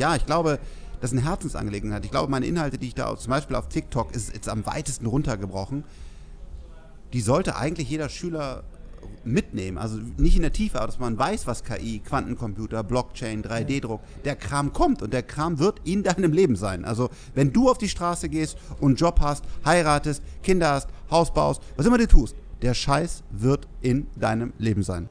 ja, ich glaube, das ist eine Herzensangelegenheit. Ich glaube, meine Inhalte, die ich da zum Beispiel auf TikTok ist jetzt am weitesten runtergebrochen, die sollte eigentlich jeder Schüler mitnehmen. Also nicht in der Tiefe, aber dass man weiß, was KI, Quantencomputer, Blockchain, 3D-Druck, der Kram kommt und der Kram wird in deinem Leben sein. Also wenn du auf die Straße gehst und einen Job hast, heiratest, Kinder hast, Haus baust, was immer du tust, der Scheiß wird in deinem Leben sein.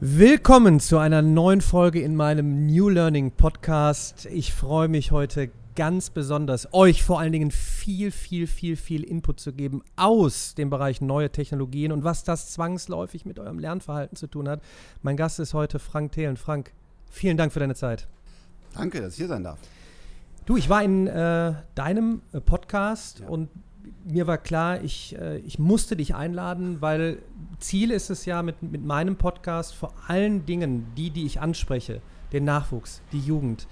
Willkommen zu einer neuen Folge in meinem New Learning Podcast. Ich freue mich heute ganz besonders, euch vor allen Dingen viel, viel, viel, viel Input zu geben aus dem Bereich neue Technologien und was das zwangsläufig mit eurem Lernverhalten zu tun hat. Mein Gast ist heute Frank Thelen. Frank, vielen Dank für deine Zeit. Danke, dass ich hier sein darf. Du, ich war in äh, deinem äh, Podcast ja. und mir war klar, ich, äh, ich musste dich einladen, weil Ziel ist es ja mit, mit meinem Podcast vor allen Dingen, die, die ich anspreche, den Nachwuchs, die Jugend,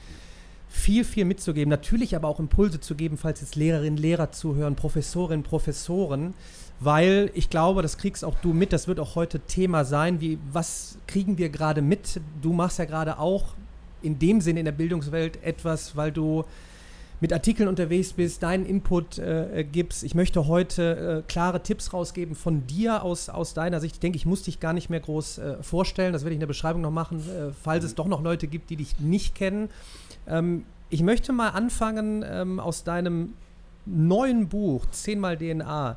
viel, viel mitzugeben. Natürlich aber auch Impulse zu geben, falls jetzt Lehrerinnen, Lehrer zuhören, Professorinnen, Professoren, weil ich glaube, das kriegst auch du mit, das wird auch heute Thema sein, wie, was kriegen wir gerade mit? Du machst ja gerade auch in dem Sinne in der Bildungswelt etwas, weil du mit Artikeln unterwegs bist, deinen Input äh, gibst. Ich möchte heute äh, klare Tipps rausgeben von dir aus, aus deiner Sicht. Ich denke, ich muss dich gar nicht mehr groß äh, vorstellen. Das werde ich in der Beschreibung noch machen, äh, falls es doch noch Leute gibt, die dich nicht kennen. Ähm, ich möchte mal anfangen ähm, aus deinem neuen Buch 10 mal DNA.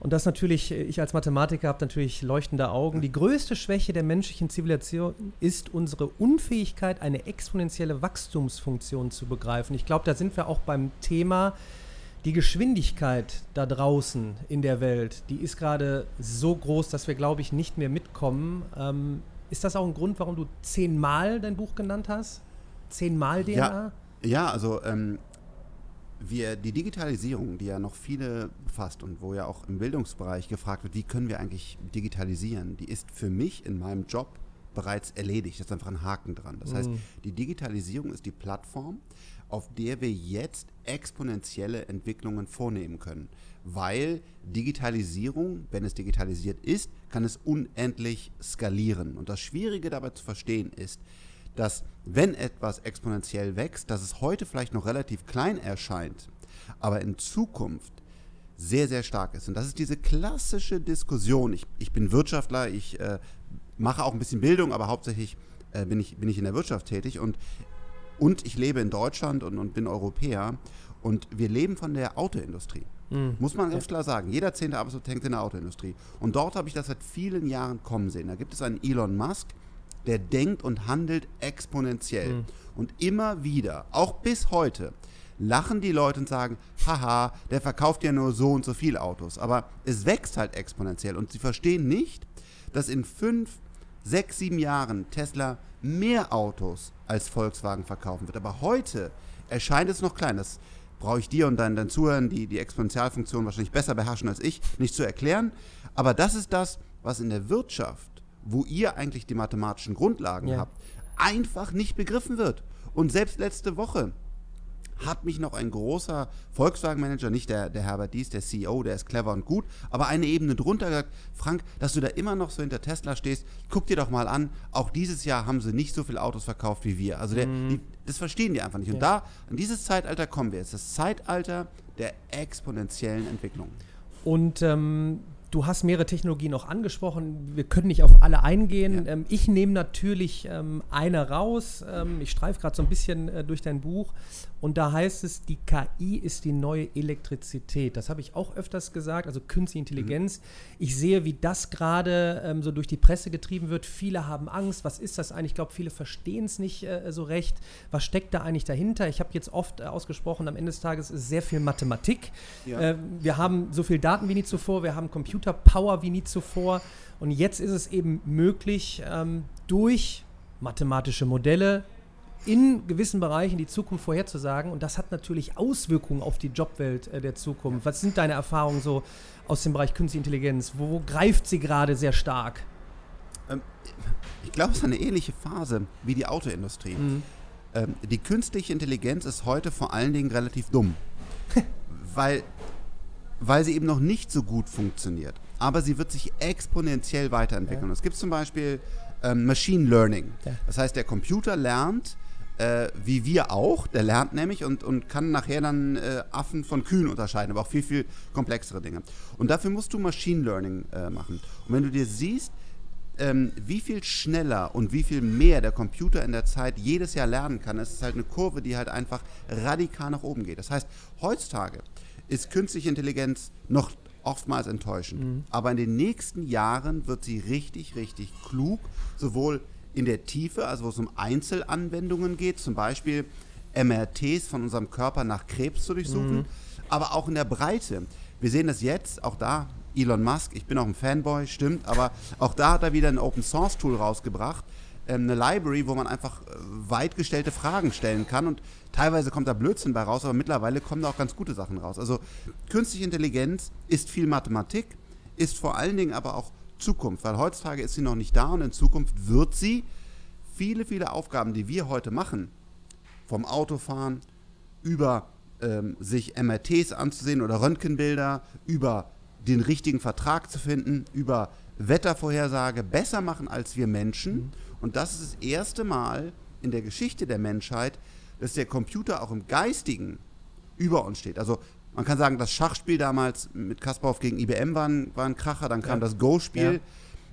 Und das natürlich, äh, ich als Mathematiker habe natürlich leuchtende Augen. Die größte Schwäche der menschlichen Zivilisation ist unsere Unfähigkeit, eine exponentielle Wachstumsfunktion zu begreifen. Ich glaube, da sind wir auch beim Thema, die Geschwindigkeit da draußen in der Welt, die ist gerade so groß, dass wir, glaube ich, nicht mehr mitkommen. Ähm, ist das auch ein Grund, warum du zehnmal dein Buch genannt hast? Zehnmal DNA? Ja, ja also ähm, wir, die Digitalisierung, die ja noch viele befasst und wo ja auch im Bildungsbereich gefragt wird, wie können wir eigentlich digitalisieren, die ist für mich in meinem Job bereits erledigt. Da ist einfach ein Haken dran. Das mhm. heißt, die Digitalisierung ist die Plattform, auf der wir jetzt exponentielle Entwicklungen vornehmen können. Weil Digitalisierung, wenn es digitalisiert ist, kann es unendlich skalieren. Und das Schwierige dabei zu verstehen ist, dass wenn etwas exponentiell wächst, dass es heute vielleicht noch relativ klein erscheint, aber in Zukunft sehr, sehr stark ist. Und das ist diese klassische Diskussion. Ich, ich bin Wirtschaftler, ich äh, mache auch ein bisschen Bildung, aber hauptsächlich äh, bin, ich, bin ich in der Wirtschaft tätig und, und ich lebe in Deutschland und, und bin Europäer und wir leben von der Autoindustrie. Mhm. Muss man ganz klar sagen. Jeder zehnte Arbeitsloser hängt in der Autoindustrie. Und dort habe ich das seit vielen Jahren kommen sehen. Da gibt es einen Elon Musk, der denkt und handelt exponentiell. Mhm. Und immer wieder, auch bis heute, lachen die Leute und sagen, haha, der verkauft ja nur so und so viele Autos. Aber es wächst halt exponentiell. Und sie verstehen nicht, dass in fünf, sechs, sieben Jahren Tesla mehr Autos als Volkswagen verkaufen wird. Aber heute erscheint es noch klein. Das brauche ich dir und deinen, deinen Zuhörern, die die Exponentialfunktion wahrscheinlich besser beherrschen als ich, nicht zu erklären. Aber das ist das, was in der Wirtschaft wo ihr eigentlich die mathematischen Grundlagen ja. habt, einfach nicht begriffen wird. Und selbst letzte Woche hat mich noch ein großer Volkswagen-Manager, nicht der, der Herbert Dies, der CEO, der ist clever und gut, aber eine Ebene drunter gesagt, Frank, dass du da immer noch so hinter Tesla stehst, guck dir doch mal an, auch dieses Jahr haben sie nicht so viele Autos verkauft wie wir. Also der, mm. die, das verstehen die einfach nicht. Und ja. da, in dieses Zeitalter kommen wir jetzt, das Zeitalter der exponentiellen Entwicklung. Und ähm, Du hast mehrere Technologien auch angesprochen. Wir können nicht auf alle eingehen. Ja. Ähm, ich nehme natürlich ähm, eine raus. Ähm, ich streife gerade so ein bisschen äh, durch dein Buch. Und da heißt es, die KI ist die neue Elektrizität. Das habe ich auch öfters gesagt, also künstliche Intelligenz. Mhm. Ich sehe, wie das gerade ähm, so durch die Presse getrieben wird. Viele haben Angst. Was ist das eigentlich? Ich glaube, viele verstehen es nicht äh, so recht. Was steckt da eigentlich dahinter? Ich habe jetzt oft äh, ausgesprochen, am Ende des Tages ist sehr viel Mathematik. Ja. Äh, wir haben so viel Daten wie nie zuvor. Wir haben Computerpower wie nie zuvor. Und jetzt ist es eben möglich, ähm, durch mathematische Modelle in gewissen Bereichen die Zukunft vorherzusagen. Und das hat natürlich Auswirkungen auf die Jobwelt äh, der Zukunft. Was sind deine Erfahrungen so aus dem Bereich Künstliche Intelligenz? Wo greift sie gerade sehr stark? Ähm, ich glaube, es ist eine ähnliche Phase wie die Autoindustrie. Mhm. Ähm, die künstliche Intelligenz ist heute vor allen Dingen relativ dumm. weil weil sie eben noch nicht so gut funktioniert. Aber sie wird sich exponentiell weiterentwickeln. Ja. Es gibt zum Beispiel ähm, Machine Learning. Ja. Das heißt, der Computer lernt, äh, wie wir auch, der lernt nämlich und, und kann nachher dann äh, Affen von Kühen unterscheiden, aber auch viel, viel komplexere Dinge. Und dafür musst du Machine Learning äh, machen. Und wenn du dir siehst, ähm, wie viel schneller und wie viel mehr der Computer in der Zeit jedes Jahr lernen kann, ist es halt eine Kurve, die halt einfach radikal nach oben geht. Das heißt, heutzutage ist künstliche Intelligenz noch oftmals enttäuschend. Mhm. Aber in den nächsten Jahren wird sie richtig, richtig klug, sowohl in der Tiefe, also wo es um Einzelanwendungen geht, zum Beispiel MRTs von unserem Körper nach Krebs zu durchsuchen, mhm. aber auch in der Breite. Wir sehen das jetzt, auch da Elon Musk, ich bin auch ein Fanboy, stimmt, aber auch da hat er wieder ein Open Source Tool rausgebracht, ähm, eine Library, wo man einfach äh, weit gestellte Fragen stellen kann und teilweise kommt da Blödsinn bei raus, aber mittlerweile kommen da auch ganz gute Sachen raus. Also künstliche Intelligenz ist viel Mathematik, ist vor allen Dingen aber auch Zukunft, weil heutzutage ist sie noch nicht da und in Zukunft wird sie viele, viele Aufgaben, die wir heute machen, vom Autofahren über ähm, sich MRTs anzusehen oder Röntgenbilder, über den richtigen Vertrag zu finden, über Wettervorhersage besser machen als wir Menschen. Mhm. Und das ist das erste Mal in der Geschichte der Menschheit, dass der Computer auch im Geistigen über uns steht. Also man kann sagen, das Schachspiel damals mit Kasparov gegen IBM war ein, war ein Kracher, dann kam ja. das Go-Spiel. Ja.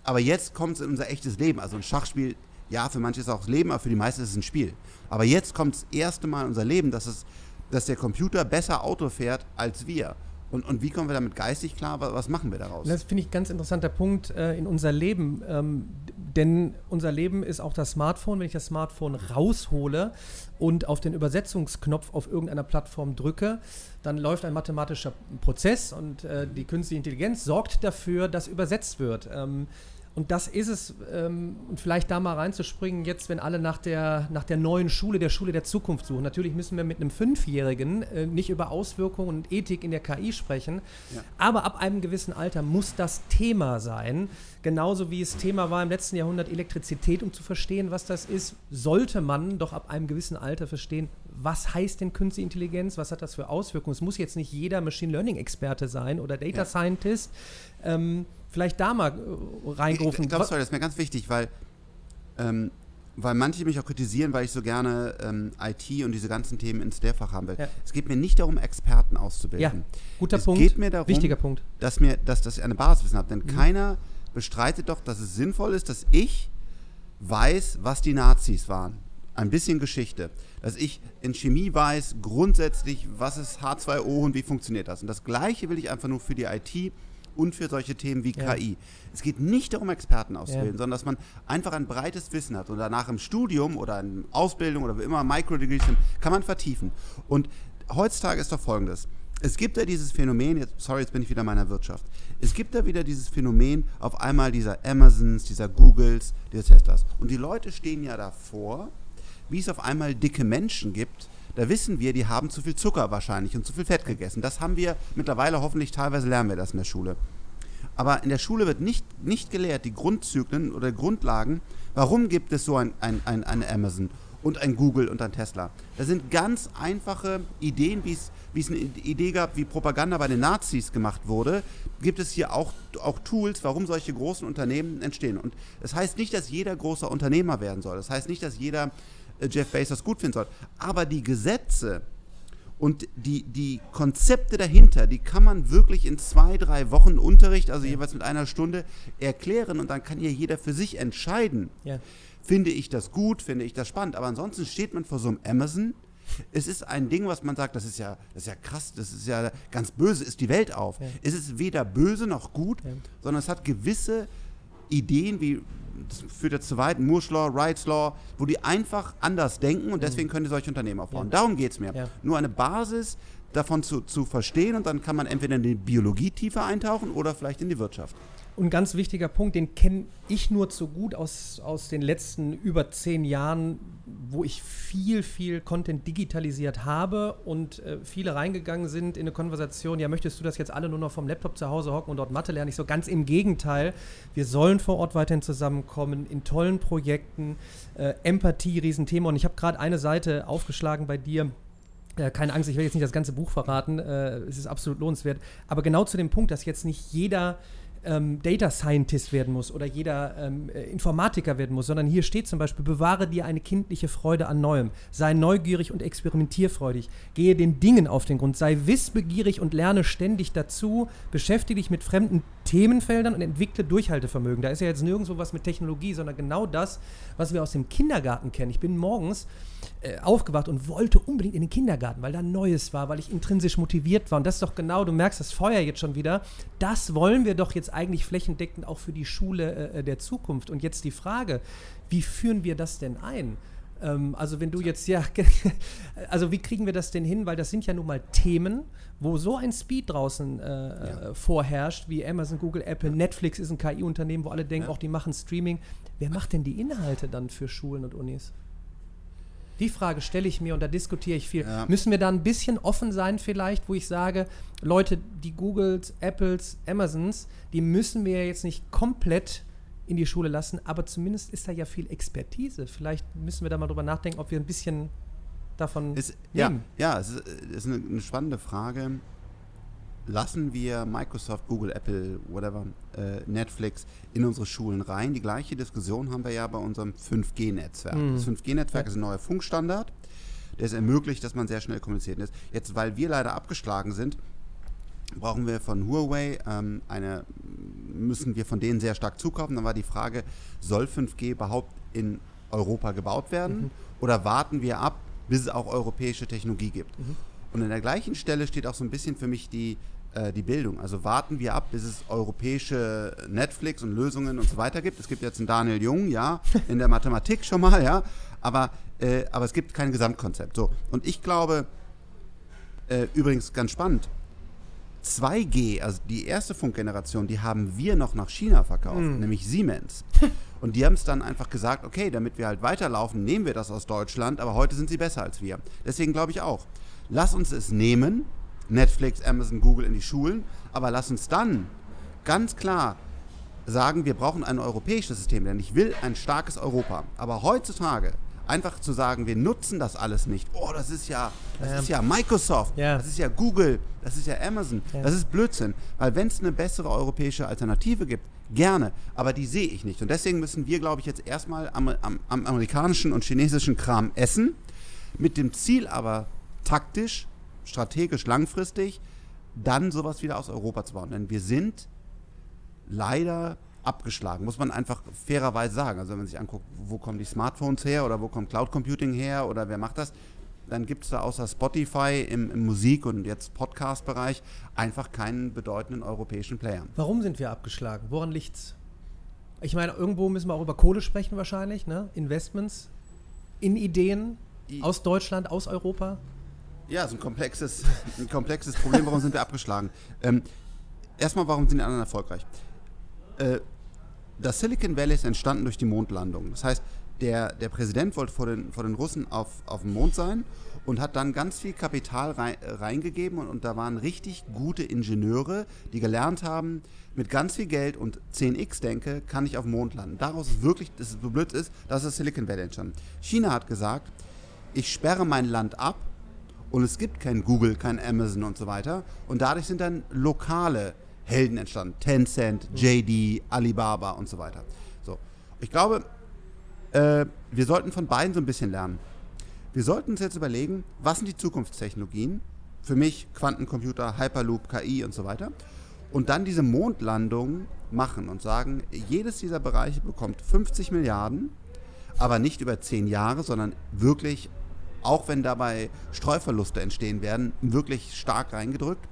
Aber jetzt kommt es in unser echtes Leben. Also ein Schachspiel, ja, für manche ist es auch das Leben, aber für die meisten ist es ein Spiel. Aber jetzt kommt das erste Mal in unser Leben, dass, es, dass der Computer besser Auto fährt als wir. Und, und wie kommen wir damit geistig klar? Was machen wir daraus? Das finde ich ein ganz interessanter Punkt äh, in unser Leben. Ähm, denn unser Leben ist auch das Smartphone. Wenn ich das Smartphone raushole und auf den Übersetzungsknopf auf irgendeiner Plattform drücke, dann läuft ein mathematischer Prozess und äh, die künstliche Intelligenz sorgt dafür, dass übersetzt wird. Ähm, und das ist es, ähm, und vielleicht da mal reinzuspringen, jetzt, wenn alle nach der, nach der neuen Schule, der Schule der Zukunft suchen. Natürlich müssen wir mit einem Fünfjährigen äh, nicht über Auswirkungen und Ethik in der KI sprechen, ja. aber ab einem gewissen Alter muss das Thema sein. Genauso wie es Thema war im letzten Jahrhundert Elektrizität, um zu verstehen, was das ist, sollte man doch ab einem gewissen Alter verstehen, was heißt denn künstliche Intelligenz, was hat das für Auswirkungen. Es muss jetzt nicht jeder Machine Learning-Experte sein oder Data ja. Scientist. Ähm, vielleicht da mal äh, reingerufen. Ich, ich glaube, das ist mir ganz wichtig, weil, ähm, weil manche mich auch kritisieren, weil ich so gerne ähm, IT und diese ganzen Themen ins Lehrfach haben will. Ja. Es geht mir nicht darum, Experten auszubilden. Ja, guter es Punkt. Es geht mir darum, Wichtiger Punkt. Dass, mir, dass, dass ich eine Basiswissen habe. Denn mhm. keiner bestreitet doch, dass es sinnvoll ist, dass ich weiß, was die Nazis waren. Ein bisschen Geschichte. Dass ich in Chemie weiß, grundsätzlich, was ist H2O und wie funktioniert das. Und das Gleiche will ich einfach nur für die IT und für solche Themen wie ja. KI. Es geht nicht darum, Experten auszubilden, ja. sondern dass man einfach ein breites Wissen hat und danach im Studium oder in Ausbildung oder wie immer Microdegrees sind, kann man vertiefen. Und heutzutage ist doch folgendes. Es gibt ja dieses Phänomen, jetzt, sorry, jetzt bin ich wieder in meiner Wirtschaft. Es gibt da wieder dieses Phänomen auf einmal dieser Amazons, dieser Googles, dieser Teslas. Und die Leute stehen ja davor, wie es auf einmal dicke Menschen gibt, da wissen wir, die haben zu viel Zucker wahrscheinlich und zu viel Fett gegessen. Das haben wir mittlerweile hoffentlich, teilweise lernen wir das in der Schule. Aber in der Schule wird nicht, nicht gelehrt, die Grundzyklen oder Grundlagen, warum gibt es so ein, ein, ein, ein Amazon und ein Google und ein Tesla. Das sind ganz einfache Ideen, wie es eine Idee gab, wie Propaganda bei den Nazis gemacht wurde, gibt es hier auch, auch Tools, warum solche großen Unternehmen entstehen. Und das heißt nicht, dass jeder großer Unternehmer werden soll. Das heißt nicht, dass jeder Jeff Bezos gut finden soll. Aber die Gesetze und die, die Konzepte dahinter, die kann man wirklich in zwei, drei Wochen Unterricht, also ja. jeweils mit einer Stunde, erklären und dann kann hier jeder für sich entscheiden. Ja. Finde ich das gut, finde ich das spannend. Aber ansonsten steht man vor so einem Amazon. Es ist ein Ding, was man sagt, das ist ja, das ist ja krass, das ist ja ganz böse, ist die Welt auf. Ja. Es ist weder böse noch gut, sondern es hat gewisse Ideen wie das führt jetzt zu weit, Moore's Law, Wright's Law, wo die einfach anders denken und deswegen mhm. können die solche Unternehmen aufbauen. Darum geht es mir. Ja. Nur eine Basis davon zu, zu verstehen und dann kann man entweder in die Biologie tiefer eintauchen oder vielleicht in die Wirtschaft. Und ganz wichtiger Punkt, den kenne ich nur zu gut aus, aus den letzten über zehn Jahren, wo ich viel, viel Content digitalisiert habe und äh, viele reingegangen sind in eine Konversation, ja, möchtest du das jetzt alle nur noch vom Laptop zu Hause hocken und dort Mathe lernen? Ich so ganz im Gegenteil. Wir sollen vor Ort weiterhin zusammenkommen, in tollen Projekten. Äh, Empathie, Riesenthema. Und ich habe gerade eine Seite aufgeschlagen bei dir Äh, keine Angst, ich will jetzt nicht das ganze Buch verraten. Äh, es ist absolut lohnenswert. Aber genau zu dem Punkt, dass jetzt nicht jeder ähm, Data Scientist werden muss oder jeder ähm, äh, Informatiker werden muss, sondern hier steht zum Beispiel, bewahre dir eine kindliche Freude an Neuem, sei neugierig und experimentierfreudig, gehe den Dingen auf den Grund, sei wissbegierig und lerne ständig dazu, beschäftige dich mit fremden Themenfeldern und entwickle Durchhaltevermögen. Da ist ja jetzt nirgendwo was mit Technologie, sondern genau das, was wir aus dem Kindergarten kennen. Ich bin morgens äh, aufgewacht und wollte unbedingt in den Kindergarten, weil da Neues war, weil ich intrinsisch motiviert war. Und das ist doch genau, du merkst das Feuer jetzt schon wieder. Das wollen wir doch jetzt eigentlich flächendeckend auch für die Schule äh, der Zukunft. Und jetzt die Frage, wie führen wir das denn ein? Ähm, also wenn du jetzt ja, also wie kriegen wir das denn hin? Weil das sind ja nun mal Themen, wo so ein Speed draußen äh, ja. vorherrscht, wie Amazon, Google, Apple, Netflix ist ein KI-Unternehmen, wo alle denken, ja. auch die machen Streaming. Wer macht denn die Inhalte dann für Schulen und Unis? Die Frage stelle ich mir und da diskutiere ich viel. Ja. Müssen wir da ein bisschen offen sein vielleicht, wo ich sage, Leute, die Googles, Apples, Amazons, die müssen wir jetzt nicht komplett in die Schule lassen, aber zumindest ist da ja viel Expertise. Vielleicht müssen wir da mal drüber nachdenken, ob wir ein bisschen davon ist, nehmen. Ja, ja, es ist, ist eine, eine spannende Frage lassen wir Microsoft, Google, Apple, whatever, äh, Netflix in unsere Schulen rein. Die gleiche Diskussion haben wir ja bei unserem 5G-Netzwerk. Mhm. Das 5G-Netzwerk ja. ist ein neuer Funkstandard, der es ermöglicht, dass man sehr schnell kommuniziert ist. Jetzt, weil wir leider abgeschlagen sind, brauchen wir von Huawei ähm, eine, müssen wir von denen sehr stark zukaufen. Dann war die Frage, soll 5G überhaupt in Europa gebaut werden mhm. oder warten wir ab, bis es auch europäische Technologie gibt? Mhm. Und an der gleichen Stelle steht auch so ein bisschen für mich die, äh, die Bildung. Also warten wir ab, bis es europäische Netflix und Lösungen und so weiter gibt. Es gibt jetzt einen Daniel Jung, ja, in der Mathematik schon mal, ja, aber, äh, aber es gibt kein Gesamtkonzept. So. Und ich glaube, äh, übrigens ganz spannend, 2G, also die erste Funkgeneration, die haben wir noch nach China verkauft, mm. nämlich Siemens. Und die haben es dann einfach gesagt, okay, damit wir halt weiterlaufen, nehmen wir das aus Deutschland, aber heute sind sie besser als wir. Deswegen glaube ich auch, lass uns es nehmen, Netflix, Amazon, Google in die Schulen, aber lass uns dann ganz klar sagen, wir brauchen ein europäisches System, denn ich will ein starkes Europa. Aber heutzutage einfach zu sagen, wir nutzen das alles nicht. Oh, das ist ja, das ja. ist ja Microsoft, ja. das ist ja Google, das ist ja Amazon. Ja. Das ist Blödsinn. Weil wenn es eine bessere europäische Alternative gibt, gerne. Aber die sehe ich nicht. Und deswegen müssen wir, glaube ich, jetzt erstmal am, am, am amerikanischen und chinesischen Kram essen. Mit dem Ziel aber taktisch, strategisch, langfristig, dann sowas wieder aus Europa zu bauen. Denn wir sind leider abgeschlagen, muss man einfach fairerweise sagen. Also wenn man sich anguckt, wo kommen die Smartphones her oder wo kommt Cloud Computing her oder wer macht das, dann gibt es da außer Spotify im, im Musik- und jetzt Podcast-Bereich einfach keinen bedeutenden europäischen Player. Warum sind wir abgeschlagen? Woran liegt's? Ich meine, irgendwo müssen wir auch über Kohle sprechen wahrscheinlich, ne? Investments in Ideen aus Deutschland, aus Europa. Ja, es ist ein komplexes, ein komplexes Problem. Warum sind wir abgeschlagen? Ähm, erstmal, warum sind die anderen erfolgreich? Äh, das Silicon Valley ist entstanden durch die Mondlandung. Das heißt, der, der Präsident wollte vor den, vor den Russen auf, auf dem Mond sein und hat dann ganz viel Kapital rein, reingegeben und, und, da waren richtig gute Ingenieure, die gelernt haben, mit ganz viel Geld und 10x denke, kann ich auf dem Mond landen. Daraus ist wirklich, dass es so blöd ist, dass das Silicon Valley entstanden. China hat gesagt, ich sperre mein Land ab und es gibt kein Google, kein Amazon und so weiter. Und dadurch sind dann lokale Helden entstanden. Tencent, JD, Alibaba und so weiter. So. Ich glaube, äh, wir sollten von beiden so ein bisschen lernen. Wir sollten uns jetzt überlegen, was sind die Zukunftstechnologien? Für mich Quantencomputer, Hyperloop, KI und so weiter. Und dann diese Mondlandung machen und sagen, jedes dieser Bereiche bekommt 50 Milliarden, aber nicht über 10 Jahre, sondern wirklich auch wenn dabei Streuverluste entstehen werden, wirklich stark reingedrückt.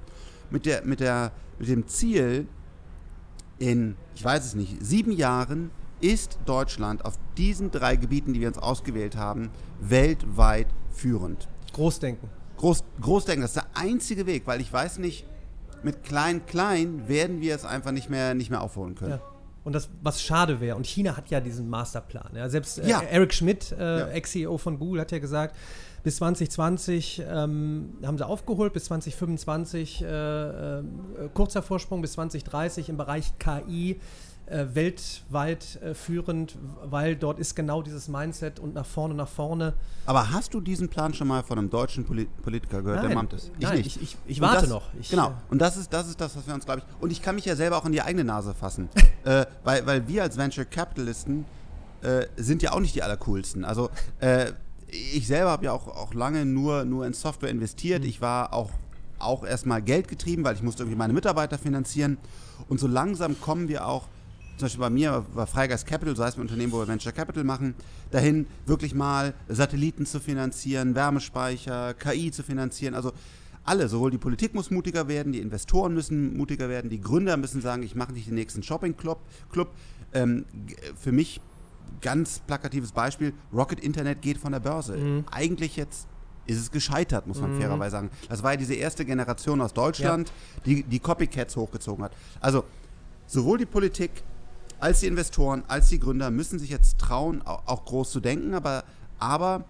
Mit, der, mit, der, mit dem Ziel, in, ich weiß es nicht, sieben Jahren ist Deutschland auf diesen drei Gebieten, die wir uns ausgewählt haben, weltweit führend. Großdenken. Groß, Großdenken, das ist der einzige Weg, weil ich weiß nicht, mit klein, klein werden wir es einfach nicht mehr, nicht mehr aufholen können. Ja. Und das, was schade wäre, und China hat ja diesen Masterplan. Ja, selbst äh, ja. Eric Schmidt, äh. Ex-CEO von Google, hat ja gesagt, bis 2020 ähm, haben sie aufgeholt, bis 2025 äh, äh, kurzer Vorsprung, bis 2030 im Bereich KI äh, weltweit äh, führend, weil dort ist genau dieses Mindset und nach vorne, nach vorne. Aber hast du diesen Plan schon mal von einem deutschen Polit Politiker gehört, nein, der ist? Ich nein, nicht. Ich, ich, ich warte das, noch. Ich, genau. Und das ist, das ist das, was wir uns, glaube ich, und ich kann mich ja selber auch in die eigene Nase fassen. äh, weil, weil wir als Venture Capitalisten äh, sind ja auch nicht die allercoolsten. Also äh, ich selber habe ja auch, auch lange nur, nur in Software investiert. Mhm. Ich war auch, auch erstmal Geld getrieben, weil ich musste irgendwie meine Mitarbeiter finanzieren. Und so langsam kommen wir auch zum Beispiel bei mir war Freigeist Capital, so heißt ein Unternehmen, wo wir Venture Capital machen, dahin wirklich mal Satelliten zu finanzieren, Wärmespeicher, KI zu finanzieren. Also alle, sowohl die Politik muss mutiger werden, die Investoren müssen mutiger werden, die Gründer müssen sagen, ich mache nicht den nächsten Shopping-Club. Club. Ähm, für mich ganz plakatives Beispiel, Rocket Internet geht von der Börse. Mhm. Eigentlich jetzt ist es gescheitert, muss man mhm. fairerweise sagen. Das war ja diese erste Generation aus Deutschland, ja. die die Copycats hochgezogen hat. Also sowohl die Politik als die Investoren, als die Gründer müssen sich jetzt trauen, auch groß zu denken, aber, aber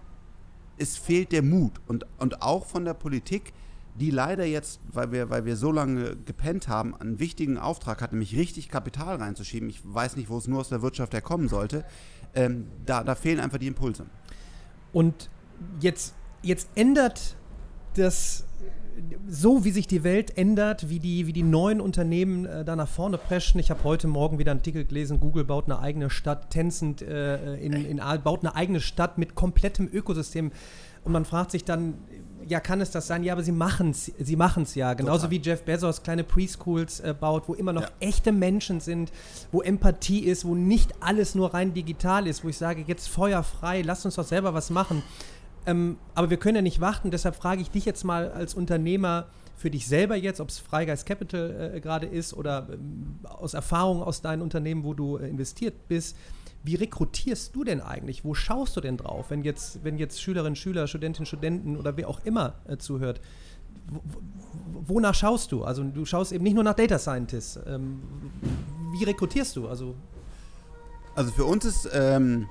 es fehlt der Mut und, und auch von der Politik, die leider jetzt, weil wir, weil wir so lange gepennt haben, einen wichtigen Auftrag hat, nämlich richtig Kapital reinzuschieben. Ich weiß nicht, wo es nur aus der Wirtschaft herkommen sollte. Ähm, da, da fehlen einfach die Impulse. Und jetzt, jetzt ändert das so wie sich die Welt ändert, wie die, wie die neuen Unternehmen äh, da nach vorne preschen. Ich habe heute Morgen wieder einen Artikel gelesen, Google baut eine eigene Stadt, Tencent äh, in, in, baut eine eigene Stadt mit komplettem Ökosystem. Und man fragt sich dann, ja, kann es das sein? Ja, aber sie machen es sie machen's ja. Genauso Total. wie Jeff Bezos kleine Preschools äh, baut, wo immer noch ja. echte Menschen sind, wo Empathie ist, wo nicht alles nur rein digital ist, wo ich sage, jetzt feuerfrei, lass uns doch selber was machen. Ähm, aber wir können ja nicht warten, deshalb frage ich dich jetzt mal als Unternehmer für dich selber jetzt, ob es Freigeist Capital äh, gerade ist oder ähm, aus Erfahrung aus deinen Unternehmen, wo du äh, investiert bist. Wie rekrutierst du denn eigentlich? Wo schaust du denn drauf, wenn jetzt, wenn jetzt Schülerinnen, Schüler, Studentinnen, Studenten oder wer auch immer äh, zuhört? wonach schaust du? Also du schaust eben nicht nur nach Data Scientists. Ähm, wie rekrutierst du? Also, also für uns ist ähm,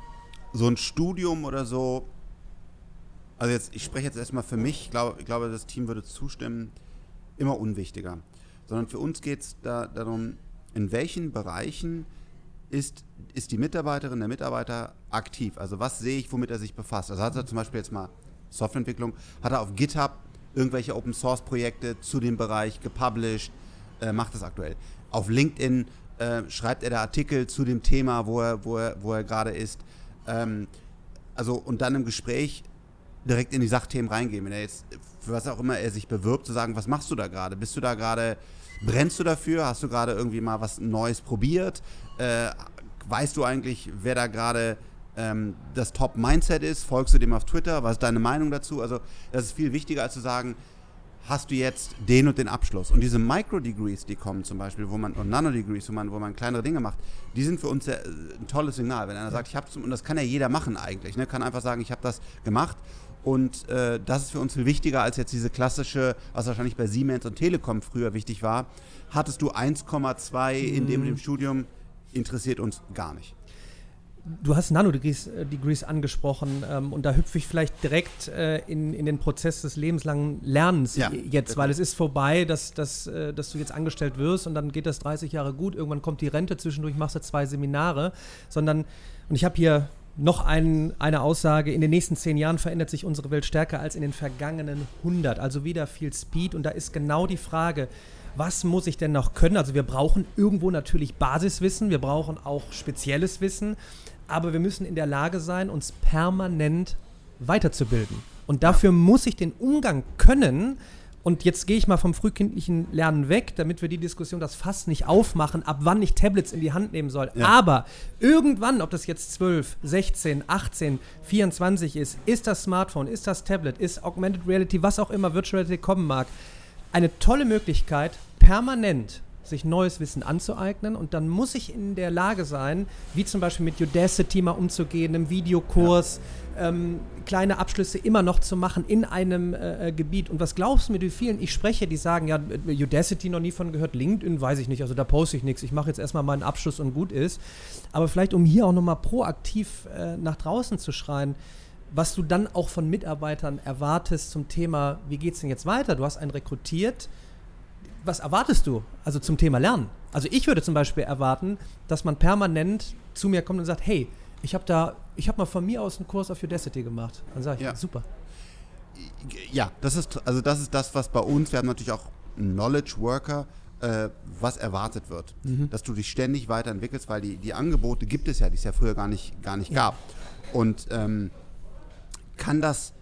so ein Studium oder so also jetzt, ich spreche jetzt erstmal für mich, ich glaube, glaube, das Team würde zustimmen, immer unwichtiger. Sondern für uns geht es da, darum, in welchen Bereichen ist, ist die Mitarbeiterin, der Mitarbeiter aktiv? Also was sehe ich, womit er sich befasst? Also hat er zum Beispiel jetzt mal Softwareentwicklung, hat er auf GitHub irgendwelche Open Source Projekte zu dem Bereich gepublished, äh, macht das aktuell. Auf LinkedIn äh, schreibt er da Artikel zu dem Thema, wo er, wo er, wo er gerade ist. Ähm, also und dann im Gespräch direkt in die Sachthemen reingehen. Wenn er jetzt, für was auch immer er sich bewirbt, zu sagen, was machst du da gerade? Bist du da gerade, brennst du dafür? Hast du gerade irgendwie mal was Neues probiert? Äh, weißt du eigentlich, wer da gerade ähm, das Top-Mindset ist? Folgst du dem auf Twitter? Was ist deine Meinung dazu? Also, das ist viel wichtiger, als zu sagen, hast du jetzt den und den Abschluss. Und diese Micro-Degrees, die kommen zum Beispiel, wo man, und Nano-Degrees, wo man, wo man kleinere Dinge macht, die sind für uns äh, ein tolles Signal. Wenn einer sagt, ich habe und das kann ja jeder machen eigentlich, ne? kann einfach sagen, ich habe das gemacht. Und äh, das ist für uns viel wichtiger als jetzt diese klassische, was wahrscheinlich bei Siemens und Telekom früher wichtig war. Hattest du 1,2 in dem, dem mhm. Studium, interessiert uns gar nicht. Du hast Nanodegrees äh, Degrees angesprochen ähm, und da hüpfe ich vielleicht direkt äh, in, in den Prozess des lebenslangen Lernens ja, jetzt, weil es ist vorbei, dass, dass, äh, dass du jetzt angestellt wirst und dann geht das 30 Jahre gut, irgendwann kommt die Rente, zwischendurch machst du zwei Seminare, sondern, und ich habe hier noch ein, eine Aussage, in den nächsten zehn Jahren verändert sich unsere Welt stärker als in den vergangenen 100, also wieder viel Speed und da ist genau die Frage, was muss ich denn noch können? Also wir brauchen irgendwo natürlich Basiswissen, wir brauchen auch spezielles Wissen, aber wir müssen in der Lage sein, uns permanent weiterzubilden. Und dafür muss ich den Umgang können. Und jetzt gehe ich mal vom frühkindlichen Lernen weg, damit wir die Diskussion das fast nicht aufmachen, ab wann ich Tablets in die Hand nehmen soll. Ja. Aber irgendwann, ob das jetzt 12, 16, 18, 24 ist, ist das Smartphone, ist das Tablet, ist Augmented Reality, was auch immer Virtual Reality kommen mag, eine tolle Möglichkeit, permanent sich neues Wissen anzueignen und dann muss ich in der Lage sein, wie zum Beispiel mit Udacity mal umzugehen, einem Videokurs, ja. Ähm, kleine Abschlüsse immer noch zu machen in einem äh, äh, Gebiet. Und was glaubst du mir, wie vielen ich spreche, die sagen, ja, Udacity noch nie von gehört, LinkedIn weiß ich nicht, also da poste ich nichts, ich mache jetzt erstmal meinen Abschluss und gut ist. Aber vielleicht, um hier auch nochmal proaktiv äh, nach draußen zu schreien, was du dann auch von Mitarbeitern erwartest zum Thema, wie geht es denn jetzt weiter? Du hast einen rekrutiert, was erwartest du? Also zum Thema Lernen. Also ich würde zum Beispiel erwarten, dass man permanent zu mir kommt und sagt, hey, ich habe da, ich habe mal von mir aus einen Kurs auf Udacity gemacht. Dann sage ich, ja. super. Ja, das ist, also das ist das, was bei uns, wir haben natürlich auch Knowledge Worker, äh, was erwartet wird. Mhm. Dass du dich ständig weiterentwickelst, weil die, die Angebote gibt es ja, die es ja früher gar nicht, gar nicht ja. gab. Und ähm, kann das,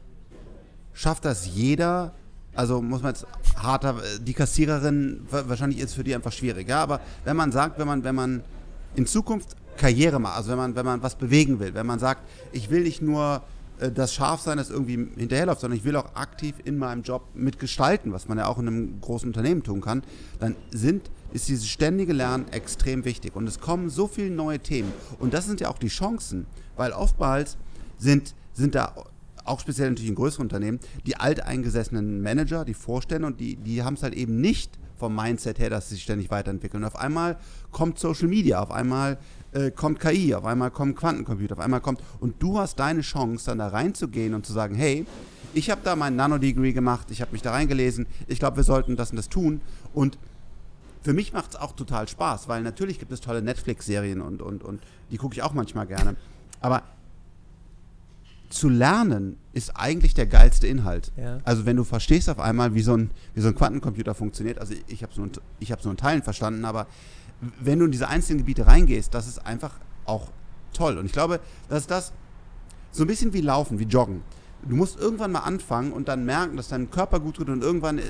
schafft das jeder? Also muss man jetzt harter, die Kassiererin, wahrscheinlich ist es für die einfach schwierig, ja, aber wenn man sagt, wenn man, wenn man in Zukunft Karriere macht, also wenn man, wenn man was bewegen will, wenn man sagt, ich will nicht nur äh, das Scharfsein, das irgendwie hinterherläuft, sondern ich will auch aktiv in meinem Job mitgestalten, was man ja auch in einem großen Unternehmen tun kann, dann sind, ist dieses ständige Lernen extrem wichtig. Und es kommen so viele neue Themen. Und das sind ja auch die Chancen, weil oftmals sind, sind da auch speziell natürlich in größeren Unternehmen, die alteingesessenen Manager, die Vorstände und die, die haben es halt eben nicht vom Mindset her, dass sie sich ständig weiterentwickeln. Und auf einmal kommt Social Media, auf einmal äh, kommt KI, auf einmal kommt Quantencomputer, auf einmal kommt und du hast deine Chance, dann da reinzugehen und zu sagen, hey, ich habe da mein Nano-Degree gemacht, ich habe mich da reingelesen, ich glaube, wir sollten das und das tun und für mich macht es auch total Spaß, weil natürlich gibt es tolle Netflix-Serien und, und, und die gucke ich auch manchmal gerne. Aber zu lernen ist eigentlich der geilste Inhalt. Ja. Also wenn du verstehst auf einmal, wie so ein, wie so ein Quantencomputer funktioniert, also ich habe es nur, nur in Teilen verstanden, aber wenn du in diese einzelnen Gebiete reingehst, das ist einfach auch toll. Und ich glaube, dass das so ein bisschen wie Laufen, wie Joggen. Du musst irgendwann mal anfangen und dann merken, dass dein Körper gut tut und irgendwann äh,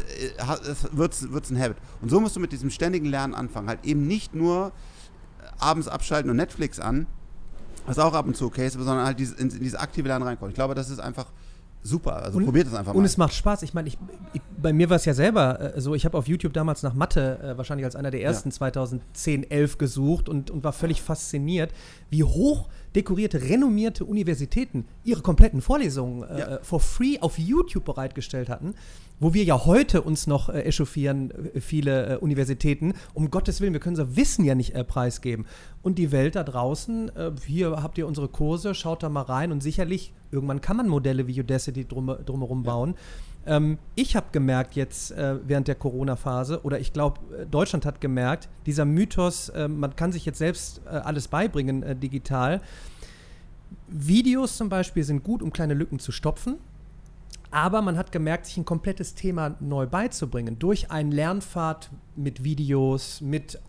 wird es ein Habit. Und so musst du mit diesem ständigen Lernen anfangen. Halt eben nicht nur äh, abends abschalten und Netflix an, was auch ab und zu okay ist, sondern halt in, in diese aktive Lernen reinkommen. Ich glaube, das ist einfach super. Also und, probiert es einfach mal. Und es macht Spaß. Ich meine, ich, ich, bei mir war es ja selber äh, so, ich habe auf YouTube damals nach Mathe äh, wahrscheinlich als einer der ersten ja. 2010, 11 gesucht und, und war völlig fasziniert, wie hoch dekorierte, renommierte Universitäten ihre kompletten Vorlesungen äh, ja. for free auf YouTube bereitgestellt hatten wo wir ja heute uns noch äh, echauffieren, äh, viele äh, Universitäten, um Gottes Willen, wir können unser Wissen ja nicht äh, preisgeben. Und die Welt da draußen, äh, hier habt ihr unsere Kurse, schaut da mal rein und sicherlich, irgendwann kann man Modelle wie Udacity drum, drumherum ja. bauen. Ähm, ich habe gemerkt jetzt äh, während der Corona-Phase, oder ich glaube, Deutschland hat gemerkt, dieser Mythos, man kann sich jetzt selbst alles beibringen digital. Videos zum Beispiel sind gut, um kleine Lücken zu stopfen aber man hat gemerkt, sich ein komplettes Thema neu beizubringen durch einen Lernpfad mit Videos, mit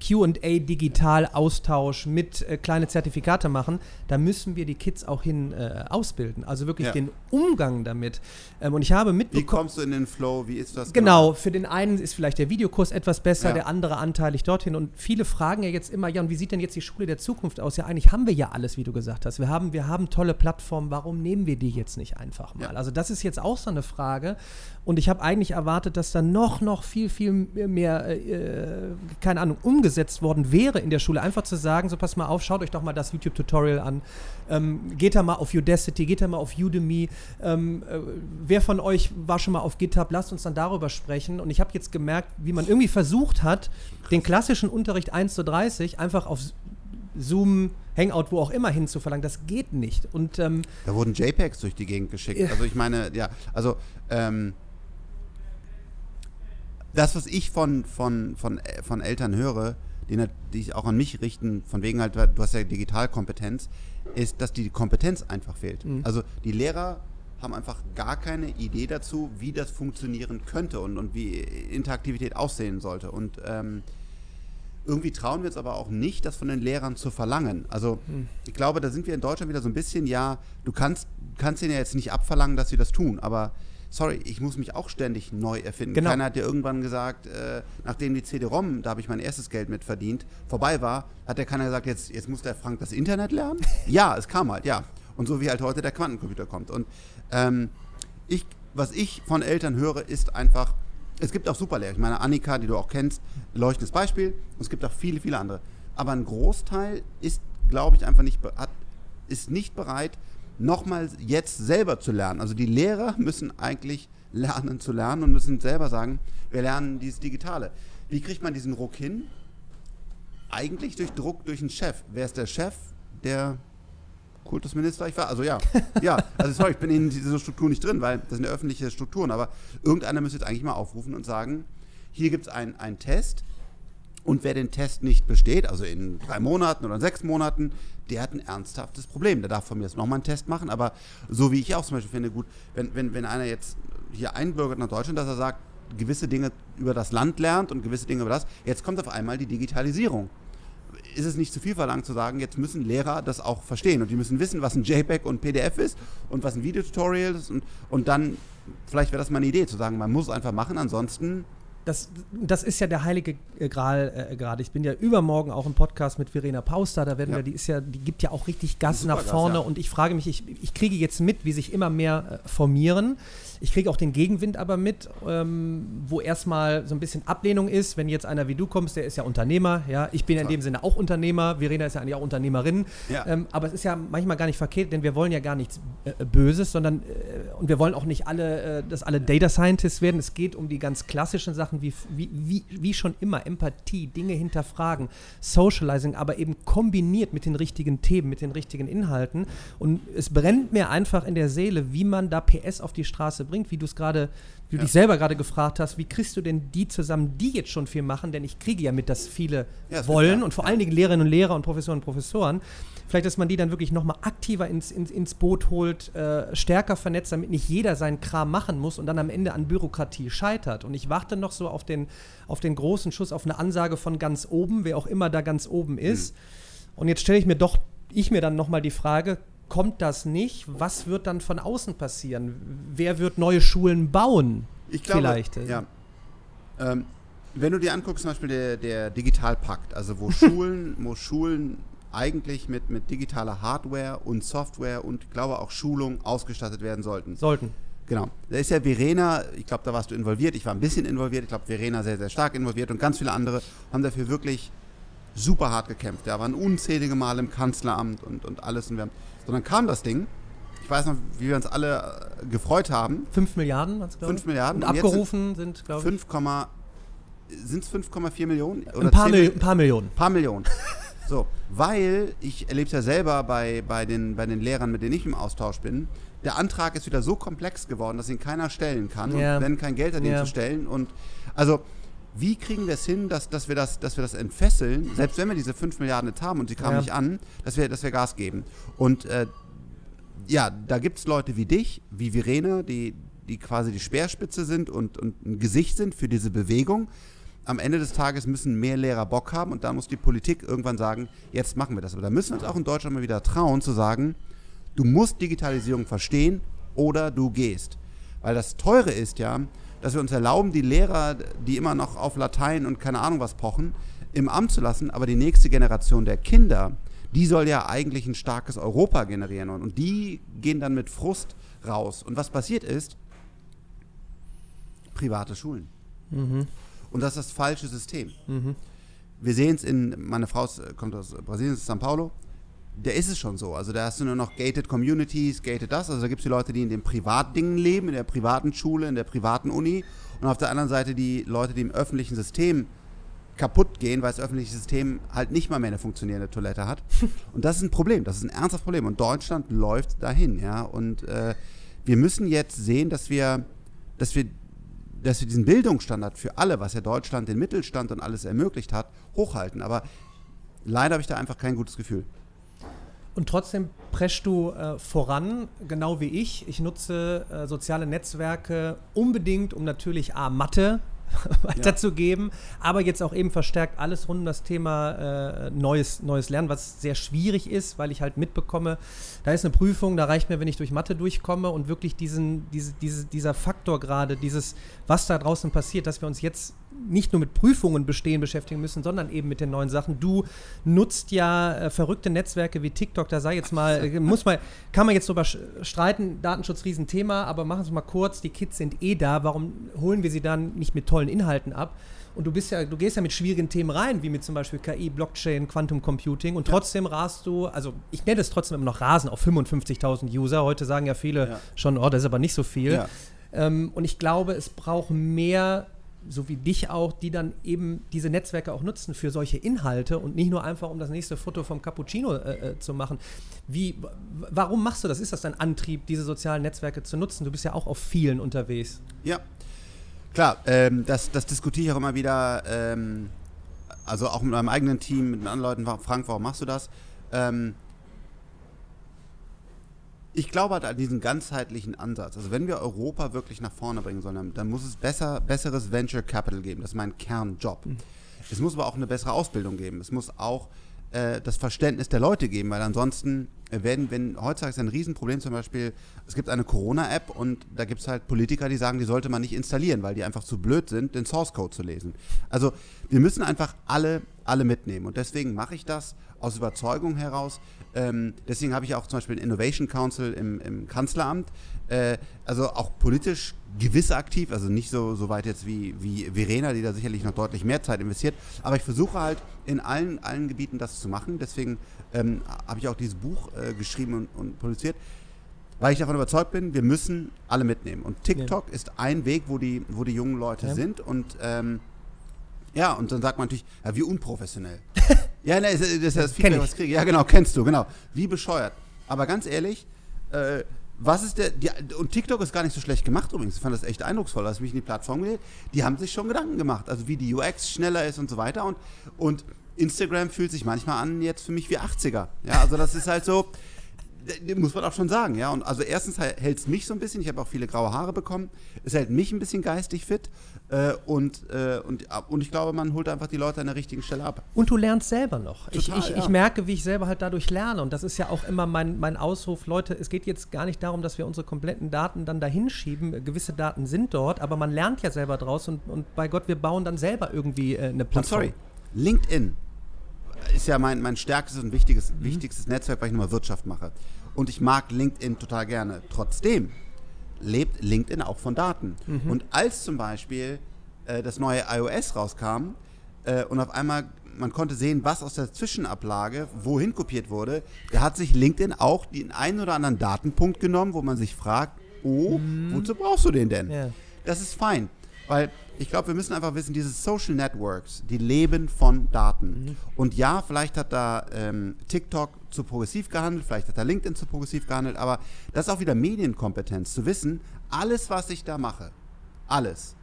QA digital Austausch mit äh, kleine Zertifikate machen, da müssen wir die Kids auch hin äh, ausbilden. Also wirklich ja. den Umgang damit. Ähm, und ich habe mitbekommen. Wie kommst du in den Flow? Wie ist das? Genau, genau? für den einen ist vielleicht der Videokurs etwas besser, ja. der andere anteilig dorthin. Und viele fragen ja jetzt immer, ja, und wie sieht denn jetzt die Schule der Zukunft aus? Ja, eigentlich haben wir ja alles, wie du gesagt hast. Wir haben, wir haben tolle Plattformen, warum nehmen wir die jetzt nicht einfach mal? Ja. Also das ist jetzt auch so eine Frage. Und ich habe eigentlich erwartet, dass da noch, noch viel, viel mehr, äh, keine Ahnung, umgesetzt worden wäre in der Schule. Einfach zu sagen, so pass mal auf, schaut euch doch mal das YouTube-Tutorial an. Ähm, geht da mal auf Udacity, geht da mal auf Udemy. Ähm, äh, wer von euch war schon mal auf GitHub? Lasst uns dann darüber sprechen. Und ich habe jetzt gemerkt, wie man irgendwie versucht hat, den klassischen Unterricht 1 zu 30 einfach auf Zoom, Hangout, wo auch immer hin zu verlangen, das geht nicht. Und, ähm, da wurden JPEGs durch die Gegend geschickt. Also ich meine, ja, also ähm, das, was ich von, von, von, von Eltern höre, die, die auch an mich richten, von wegen halt, du hast ja Digitalkompetenz, ist, dass die Kompetenz einfach fehlt. Mhm. Also die Lehrer haben einfach gar keine Idee dazu, wie das funktionieren könnte und, und wie Interaktivität aussehen sollte. Und ähm, irgendwie trauen wir uns aber auch nicht, das von den Lehrern zu verlangen. Also mhm. ich glaube, da sind wir in Deutschland wieder so ein bisschen, ja, du kannst, kannst ihnen ja jetzt nicht abverlangen, dass sie das tun, aber sorry, ich muss mich auch ständig neu erfinden. Genau. Keiner hat ja irgendwann gesagt, äh, nachdem die CD-ROM, da habe ich mein erstes Geld mit verdient, vorbei war, hat ja keiner gesagt, jetzt, jetzt muss der Frank das Internet lernen? ja, es kam halt, ja. Und so wie halt heute der Quantencomputer kommt. Und ähm, ich, was ich von Eltern höre, ist einfach, es gibt auch Superlehrer. Ich meine, Annika, die du auch kennst, leuchtendes Beispiel. Und es gibt auch viele, viele andere. Aber ein Großteil ist, glaube ich, einfach nicht, hat, ist nicht bereit, nochmal jetzt selber zu lernen. Also die Lehrer müssen eigentlich lernen zu lernen und müssen selber sagen, wir lernen dieses Digitale. Wie kriegt man diesen Ruck hin? Eigentlich durch Druck durch einen Chef. Wer ist der Chef? Der Kultusminister, ich war, also ja, ja, also sorry, ich bin in dieser Struktur nicht drin, weil das sind ja öffentliche Strukturen, aber irgendeiner müsste jetzt eigentlich mal aufrufen und sagen, hier gibt es einen Test und wer den Test nicht besteht, also in drei Monaten oder sechs Monaten, der hat ein ernsthaftes Problem. Der darf von mir jetzt nochmal einen Test machen, aber so wie ich auch zum Beispiel finde, gut, wenn, wenn, wenn einer jetzt hier einbürgert nach Deutschland, dass er sagt, gewisse Dinge über das Land lernt und gewisse Dinge über das, jetzt kommt auf einmal die Digitalisierung ist es nicht zu viel verlangt zu sagen, jetzt müssen Lehrer das auch verstehen und die müssen wissen, was ein JPEG und PDF ist und was ein Videotutorial ist und, und dann, vielleicht wäre das mal eine Idee zu sagen, man muss es einfach machen, ansonsten das, das ist ja der heilige Gral äh, gerade. Ich bin ja übermorgen auch im Podcast mit Verena Pauster, da werden ja. wir, die ist ja, die gibt ja auch richtig Gas nach vorne ja. und ich frage mich, ich, ich kriege jetzt mit, wie sich immer mehr äh, formieren. Ich kriege auch den Gegenwind aber mit, ähm, wo erstmal so ein bisschen Ablehnung ist, wenn jetzt einer wie du kommst, der ist ja Unternehmer, ja, ich bin ja in dem Sinne auch Unternehmer, Verena ist ja eigentlich auch Unternehmerin, ähm, aber es ist ja manchmal gar nicht verkehrt, denn wir wollen ja gar nichts äh, Böses, sondern äh, und wir wollen auch nicht alle, äh, dass alle Data Scientists werden. Es geht um die ganz klassischen Sachen wie, wie, wie, wie schon immer, Empathie, Dinge hinterfragen, Socializing, aber eben kombiniert mit den richtigen Themen, mit den richtigen Inhalten. Und es brennt mir einfach in der Seele, wie man da PS auf die Straße bringt, wie du es gerade, du ja. dich selber gerade gefragt hast, wie kriegst du denn die zusammen, die jetzt schon viel machen? Denn ich kriege ja mit, dass viele ja, wollen und vor allen Dingen Lehrerinnen und Lehrer und Professoren und Professoren. Vielleicht, dass man die dann wirklich nochmal aktiver ins, ins, ins Boot holt, äh, stärker vernetzt, damit nicht jeder seinen Kram machen muss und dann am Ende an Bürokratie scheitert. Und ich warte noch so auf den, auf den großen Schuss, auf eine Ansage von ganz oben, wer auch immer da ganz oben ist. Mhm. Und jetzt stelle ich mir doch, ich mir dann nochmal die Frage, kommt das nicht, was wird dann von außen passieren? Wer wird neue Schulen bauen? Ich glaube, vielleicht. Ja. Ähm, wenn du dir anguckst, zum Beispiel der, der Digitalpakt, also wo Schulen, wo Schulen eigentlich mit, mit digitaler Hardware und Software und ich glaube auch Schulung ausgestattet werden sollten. Sollten. Genau. Da ist ja Verena, ich glaube, da warst du involviert, ich war ein bisschen involviert, ich glaube, Verena sehr, sehr stark involviert und ganz viele andere haben dafür wirklich super hart gekämpft. Da waren unzählige Male im Kanzleramt und, und alles. Und, wir haben, so, dann kam das Ding. Ich weiß noch, wie wir uns alle äh, gefreut haben. 5 Milliarden, glaube ich. 5 Milliarden. Und, und abgerufen sind, glaube ich. 5, sind es 5,4 Millionen? Oder ein, paar Mil ein paar Millionen. Ein paar Millionen. So, weil ich erlebe es ja selber bei, bei, den, bei den Lehrern, mit denen ich im Austausch bin. Der Antrag ist wieder so komplex geworden, dass ihn keiner stellen kann. Ja. Und wenn kein Geld hat, ihn ja. zu stellen. Und also, wie kriegen wir es hin, dass, dass, wir das, dass wir das entfesseln, selbst wenn wir diese 5 Milliarden jetzt haben und sie kamen ja. nicht an, dass wir, dass wir Gas geben? Und äh, ja, da gibt es Leute wie dich, wie Virene, die, die quasi die Speerspitze sind und, und ein Gesicht sind für diese Bewegung am Ende des Tages müssen mehr Lehrer Bock haben und da muss die Politik irgendwann sagen, jetzt machen wir das. Aber da müssen wir uns auch in Deutschland mal wieder trauen zu sagen, du musst Digitalisierung verstehen oder du gehst. Weil das Teure ist ja, dass wir uns erlauben, die Lehrer, die immer noch auf Latein und keine Ahnung was pochen, im Amt zu lassen, aber die nächste Generation der Kinder, die soll ja eigentlich ein starkes Europa generieren und die gehen dann mit Frust raus. Und was passiert ist, private Schulen. Mhm. Und das ist das falsche System. Mhm. Wir sehen es in, meine Frau kommt aus Brasilien, São Paulo, da ist es schon so. Also da hast du nur noch gated Communities, gated das. Also da gibt es die Leute, die in den Privatdingen leben, in der privaten Schule, in der privaten Uni. Und auf der anderen Seite die Leute, die im öffentlichen System kaputt gehen, weil das öffentliche System halt nicht mal mehr eine funktionierende Toilette hat. Und das ist ein Problem, das ist ein ernstes Problem. Und Deutschland läuft dahin, ja. Und äh, wir müssen jetzt sehen, dass wir, dass wir dass wir diesen Bildungsstandard für alle, was ja Deutschland den Mittelstand und alles ermöglicht hat, hochhalten. Aber leider habe ich da einfach kein gutes Gefühl. Und trotzdem preschst du äh, voran, genau wie ich. Ich nutze äh, soziale Netzwerke unbedingt, um natürlich A, Mathe weiterzugeben, ja. aber jetzt auch eben verstärkt alles rund um das Thema äh, neues, neues Lernen, was sehr schwierig ist, weil ich halt mitbekomme, da ist eine Prüfung, da reicht mir, wenn ich durch Mathe durchkomme und wirklich diesen, diese, diese, dieser Faktor gerade, dieses, was da draußen passiert, dass wir uns jetzt nicht nur mit Prüfungen bestehen beschäftigen müssen, sondern eben mit den neuen Sachen. Du nutzt ja äh, verrückte Netzwerke wie TikTok, da sei jetzt mal, äh, muss mal, kann man jetzt drüber streiten, Datenschutz Riesenthema, aber machen es mal kurz, die Kids sind eh da, warum holen wir sie dann nicht mit tollen Inhalten ab? Und du bist ja, du gehst ja mit schwierigen Themen rein, wie mit zum Beispiel KI, Blockchain, Quantum Computing und ja. trotzdem rast du, also ich nenne es trotzdem immer noch Rasen auf 55.000 User. Heute sagen ja viele ja. schon, oh, das ist aber nicht so viel. Ja. Ähm, und ich glaube, es braucht mehr so wie dich auch, die dann eben diese Netzwerke auch nutzen für solche Inhalte und nicht nur einfach, um das nächste Foto vom Cappuccino äh, äh, zu machen. Wie, warum machst du das? Ist das dein Antrieb, diese sozialen Netzwerke zu nutzen? Du bist ja auch auf vielen unterwegs. Ja. Klar, ähm, das, das diskutiere ich auch immer wieder, ähm, also auch mit meinem eigenen Team, mit anderen Leuten. Frank, warum machst du das? Ähm, ich glaube halt an diesen ganzheitlichen Ansatz. Also wenn wir Europa wirklich nach vorne bringen sollen, dann muss es besser, besseres Venture Capital geben. Das ist mein Kernjob. Mhm. Es muss aber auch eine bessere Ausbildung geben. Es muss auch äh, das Verständnis der Leute geben, weil ansonsten werden, wenn heutzutage ist ein Riesenproblem zum Beispiel, es gibt eine Corona-App und da gibt es halt Politiker, die sagen, die sollte man nicht installieren, weil die einfach zu blöd sind, den Source Code zu lesen. Also wir müssen einfach alle, alle mitnehmen und deswegen mache ich das aus Überzeugung heraus. Ähm, deswegen habe ich auch zum Beispiel den Innovation Council im, im Kanzleramt, äh, also auch politisch gewiss aktiv, also nicht so, so weit jetzt wie, wie Verena, die da sicherlich noch deutlich mehr Zeit investiert, aber ich versuche halt in allen, allen Gebieten das zu machen. Deswegen ähm, habe ich auch dieses Buch äh, geschrieben und, und, produziert, weil ich davon überzeugt bin, wir müssen alle mitnehmen. Und TikTok ja. ist ein Weg, wo die, wo die jungen Leute ja. sind und ähm, ja, und dann sagt man natürlich, ja, wie unprofessionell. ja, ne, das ist das Feedback, was kriege. Ja, genau, kennst du, genau. Wie bescheuert. Aber ganz ehrlich, äh, was ist der, die, und TikTok ist gar nicht so schlecht gemacht übrigens. Ich fand das echt eindrucksvoll, als ich mich in die Plattform gelegt Die haben sich schon Gedanken gemacht, also wie die UX schneller ist und so weiter. Und, und Instagram fühlt sich manchmal an jetzt für mich wie 80er. Ja, also das ist halt so, muss man auch schon sagen, ja. Und also erstens hält es mich so ein bisschen, ich habe auch viele graue Haare bekommen, es hält mich ein bisschen geistig fit äh, und, äh, und, und ich glaube, man holt einfach die Leute an der richtigen Stelle ab. Und du lernst selber noch. Total, ich, ich, ja. ich merke, wie ich selber halt dadurch lerne und das ist ja auch immer mein, mein Ausruf, Leute, es geht jetzt gar nicht darum, dass wir unsere kompletten Daten dann dahin schieben, gewisse Daten sind dort, aber man lernt ja selber draus und, und bei Gott, wir bauen dann selber irgendwie äh, eine Plattform. sorry, LinkedIn ist ja mein, mein stärkstes und wichtiges, mhm. wichtigstes Netzwerk, weil ich nur Wirtschaft mache. Und ich mag LinkedIn total gerne. Trotzdem lebt LinkedIn auch von Daten. Mhm. Und als zum Beispiel äh, das neue iOS rauskam äh, und auf einmal man konnte sehen, was aus der Zwischenablage wohin kopiert wurde, da hat sich LinkedIn auch den einen oder anderen Datenpunkt genommen, wo man sich fragt, oh, mhm. wozu brauchst du den denn? Ja. Das ist fein. Weil ich glaube, wir müssen einfach wissen, diese Social Networks, die leben von Daten. Mhm. Und ja, vielleicht hat da ähm, TikTok zu progressiv gehandelt, vielleicht hat da LinkedIn zu progressiv gehandelt, aber das ist auch wieder Medienkompetenz, zu wissen, alles, was ich da mache, alles,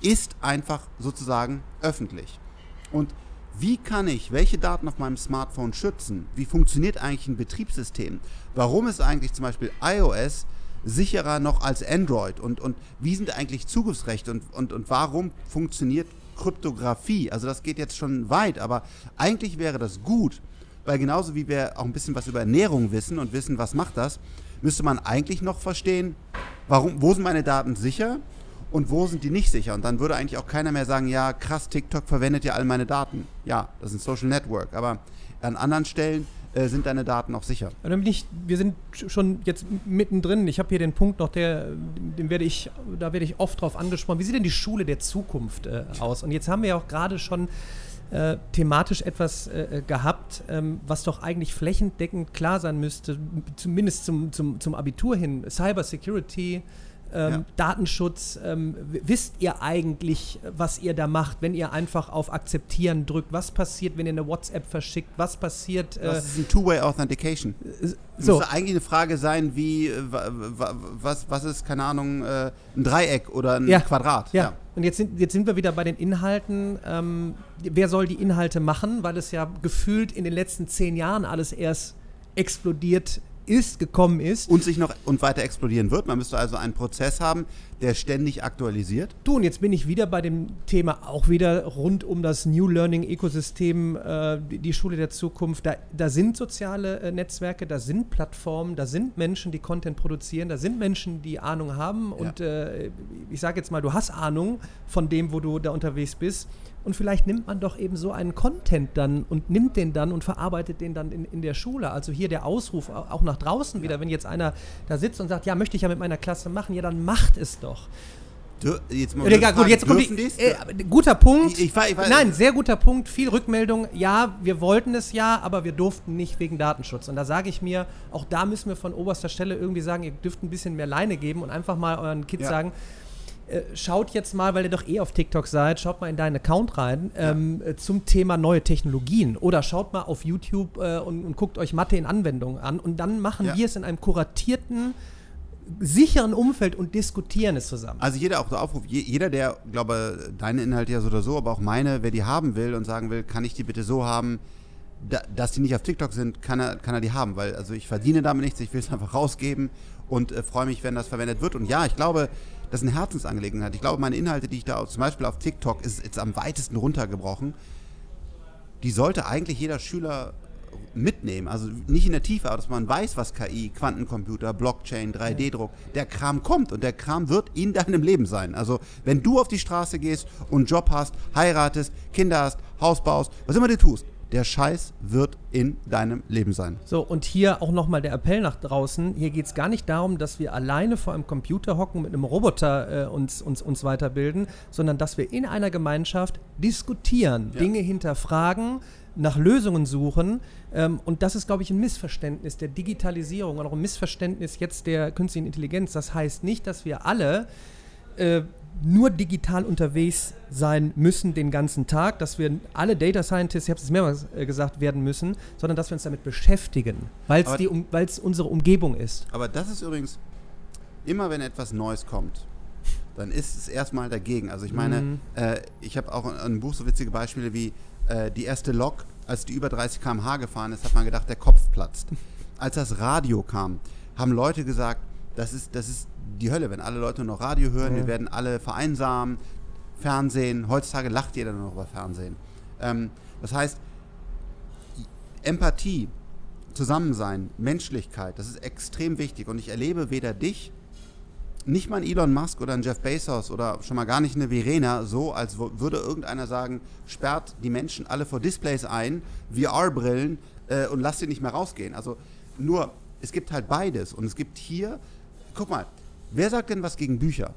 ist einfach sozusagen öffentlich. Und wie kann ich welche Daten auf meinem Smartphone schützen? Wie funktioniert eigentlich ein Betriebssystem? Warum ist eigentlich zum Beispiel iOS sicherer noch als Android? Und, und wie sind eigentlich Zugriffsrechte und, und, und warum funktioniert Kryptographie? Also das geht jetzt schon weit, aber eigentlich wäre das gut, weil genauso wie wir auch ein bisschen was über Ernährung wissen und wissen, was macht das, müsste man eigentlich noch verstehen, warum, wo sind meine Daten sicher und wo sind die nicht sicher? Und dann würde eigentlich auch keiner mehr sagen, ja, krass, TikTok verwendet ja all meine Daten. Ja, das ist ein Social Network, aber an anderen Stellen äh, sind deine Daten auch sicher. Ich, wir sind schon jetzt mittendrin. Ich habe hier den Punkt noch, der, den werde ich, da werde ich oft drauf angesprochen. Wie sieht denn die Schule der Zukunft äh, aus? Und jetzt haben wir ja auch gerade schon äh, thematisch etwas äh, gehabt, ähm, was doch eigentlich flächendeckend klar sein müsste, zumindest zum, zum, zum Abitur hin. Cyber Security, ähm, ja. Datenschutz, ähm, wisst ihr eigentlich, was ihr da macht, wenn ihr einfach auf Akzeptieren drückt? Was passiert, wenn ihr eine WhatsApp verschickt? Was passiert? Äh, das ist ein Two-Way Authentication. Äh, so. Müsste eigentlich eine Frage sein, wie, äh, was, was ist, keine Ahnung, äh, ein Dreieck oder ein ja. Quadrat? Ja. ja. Und jetzt sind, jetzt sind wir wieder bei den Inhalten. Ähm, wer soll die Inhalte machen? Weil es ja gefühlt in den letzten zehn Jahren alles erst explodiert ist, gekommen ist. Und sich noch und weiter explodieren wird. Man müsste also einen Prozess haben, der ständig aktualisiert. Du, und jetzt bin ich wieder bei dem Thema auch wieder rund um das New Learning Ökosystem, äh, die Schule der Zukunft. Da, da sind soziale äh, Netzwerke, da sind Plattformen, da sind Menschen, die Content produzieren, da sind Menschen, die Ahnung haben. Ja. Und äh, ich sage jetzt mal, du hast Ahnung von dem, wo du da unterwegs bist. Und vielleicht nimmt man doch eben so einen Content dann und nimmt den dann und verarbeitet den dann in, in der Schule. Also hier der Ausruf auch nach draußen wieder, wenn jetzt einer da sitzt und sagt, ja, möchte ich ja mit meiner Klasse machen, ja, dann macht es doch. Jetzt mal ja, gut, jetzt kommt die, äh, guter Punkt. Ich, ich, ich, Nein, sehr guter Punkt. Viel Rückmeldung. Ja, wir wollten es ja, aber wir durften nicht wegen Datenschutz. Und da sage ich mir, auch da müssen wir von oberster Stelle irgendwie sagen, ihr dürft ein bisschen mehr Leine geben und einfach mal euren Kids ja. sagen, schaut jetzt mal, weil ihr doch eh auf TikTok seid, schaut mal in deinen Account rein ähm, ja. Äh, zum Thema neue Technologien oder schaut mal auf YouTube äh, und, und, guckt euch Mathe in Anwendungen an und dann machen ja. wir es in einem kuratierten sicheren Umfeld und diskutieren es zusammen. Also jeder auch der Aufruf, jeder, der, glaube deine Inhalte ja so oder so, aber auch meine, wer die haben will und sagen will, kann ich die bitte so haben, da, dass die nicht auf TikTok sind, kann er, kann er die haben, weil also ich verdiene damit nichts, ich will es einfach rausgeben und äh, freue mich, wenn das verwendet wird. Und ja, ich glaube, das ist eine Herzensangelegenheit. Ich glaube, meine Inhalte, die ich da zum Beispiel auf TikTok, ist jetzt am weitesten runtergebrochen, die sollte eigentlich jeder Schüler mitnehmen. Also nicht in der Tiefe, aber dass man weiß, was KI, Quantencomputer, Blockchain, 3D-Druck, der Kram kommt und der Kram wird in deinem Leben sein. Also wenn du auf die Straße gehst und einen Job hast, heiratest, Kinder hast, Haus baust, was immer du tust, der Scheiß wird in deinem Leben sein. So, und hier auch nochmal der Appell nach draußen. Hier geht es gar nicht darum, dass wir alleine vor einem Computer hocken, mit einem Roboter äh, uns, uns, uns weiterbilden, sondern dass wir in einer Gemeinschaft diskutieren, ja. Dinge hinterfragen, nach Lösungen suchen. Ähm, und das ist, glaube ich, ein Missverständnis der Digitalisierung und auch ein Missverständnis jetzt der künstlichen Intelligenz. Das heißt nicht, dass wir alle äh, nur digital unterwegs sein müssen den ganzen Tag, dass wir alle Data Scientists, ich habe es mehrmals äh, gesagt, werden müssen, sondern dass wir uns damit beschäftigen, weil es um, unsere Umgebung ist. Aber das ist übrigens, immer wenn etwas Neues kommt, dann ist es erstmal dagegen. Also ich meine, mhm. äh, ich habe auch in einem Buch so witzige Beispiele wie äh, die erste Lok, als die über 30 km/h gefahren ist, hat man gedacht, der Kopf platzt. Als das Radio kam, haben Leute gesagt, das ist, das ist die Hölle, wenn alle Leute noch Radio hören, ja. wir werden alle vereinsamen, Fernsehen, heutzutage lacht jeder nur noch über Fernsehen. Ähm, das heißt, Empathie, Zusammensein, Menschlichkeit, das ist extrem wichtig und ich erlebe weder dich, nicht mal ein Elon Musk oder ein Jeff Bezos oder schon mal gar nicht eine Verena so, als würde irgendeiner sagen, sperrt die Menschen alle vor Displays ein, VR-Brillen äh, und lasst sie nicht mehr rausgehen. Also nur, es gibt halt beides und es gibt hier, guck mal, Wer sagt denn was gegen Bücher?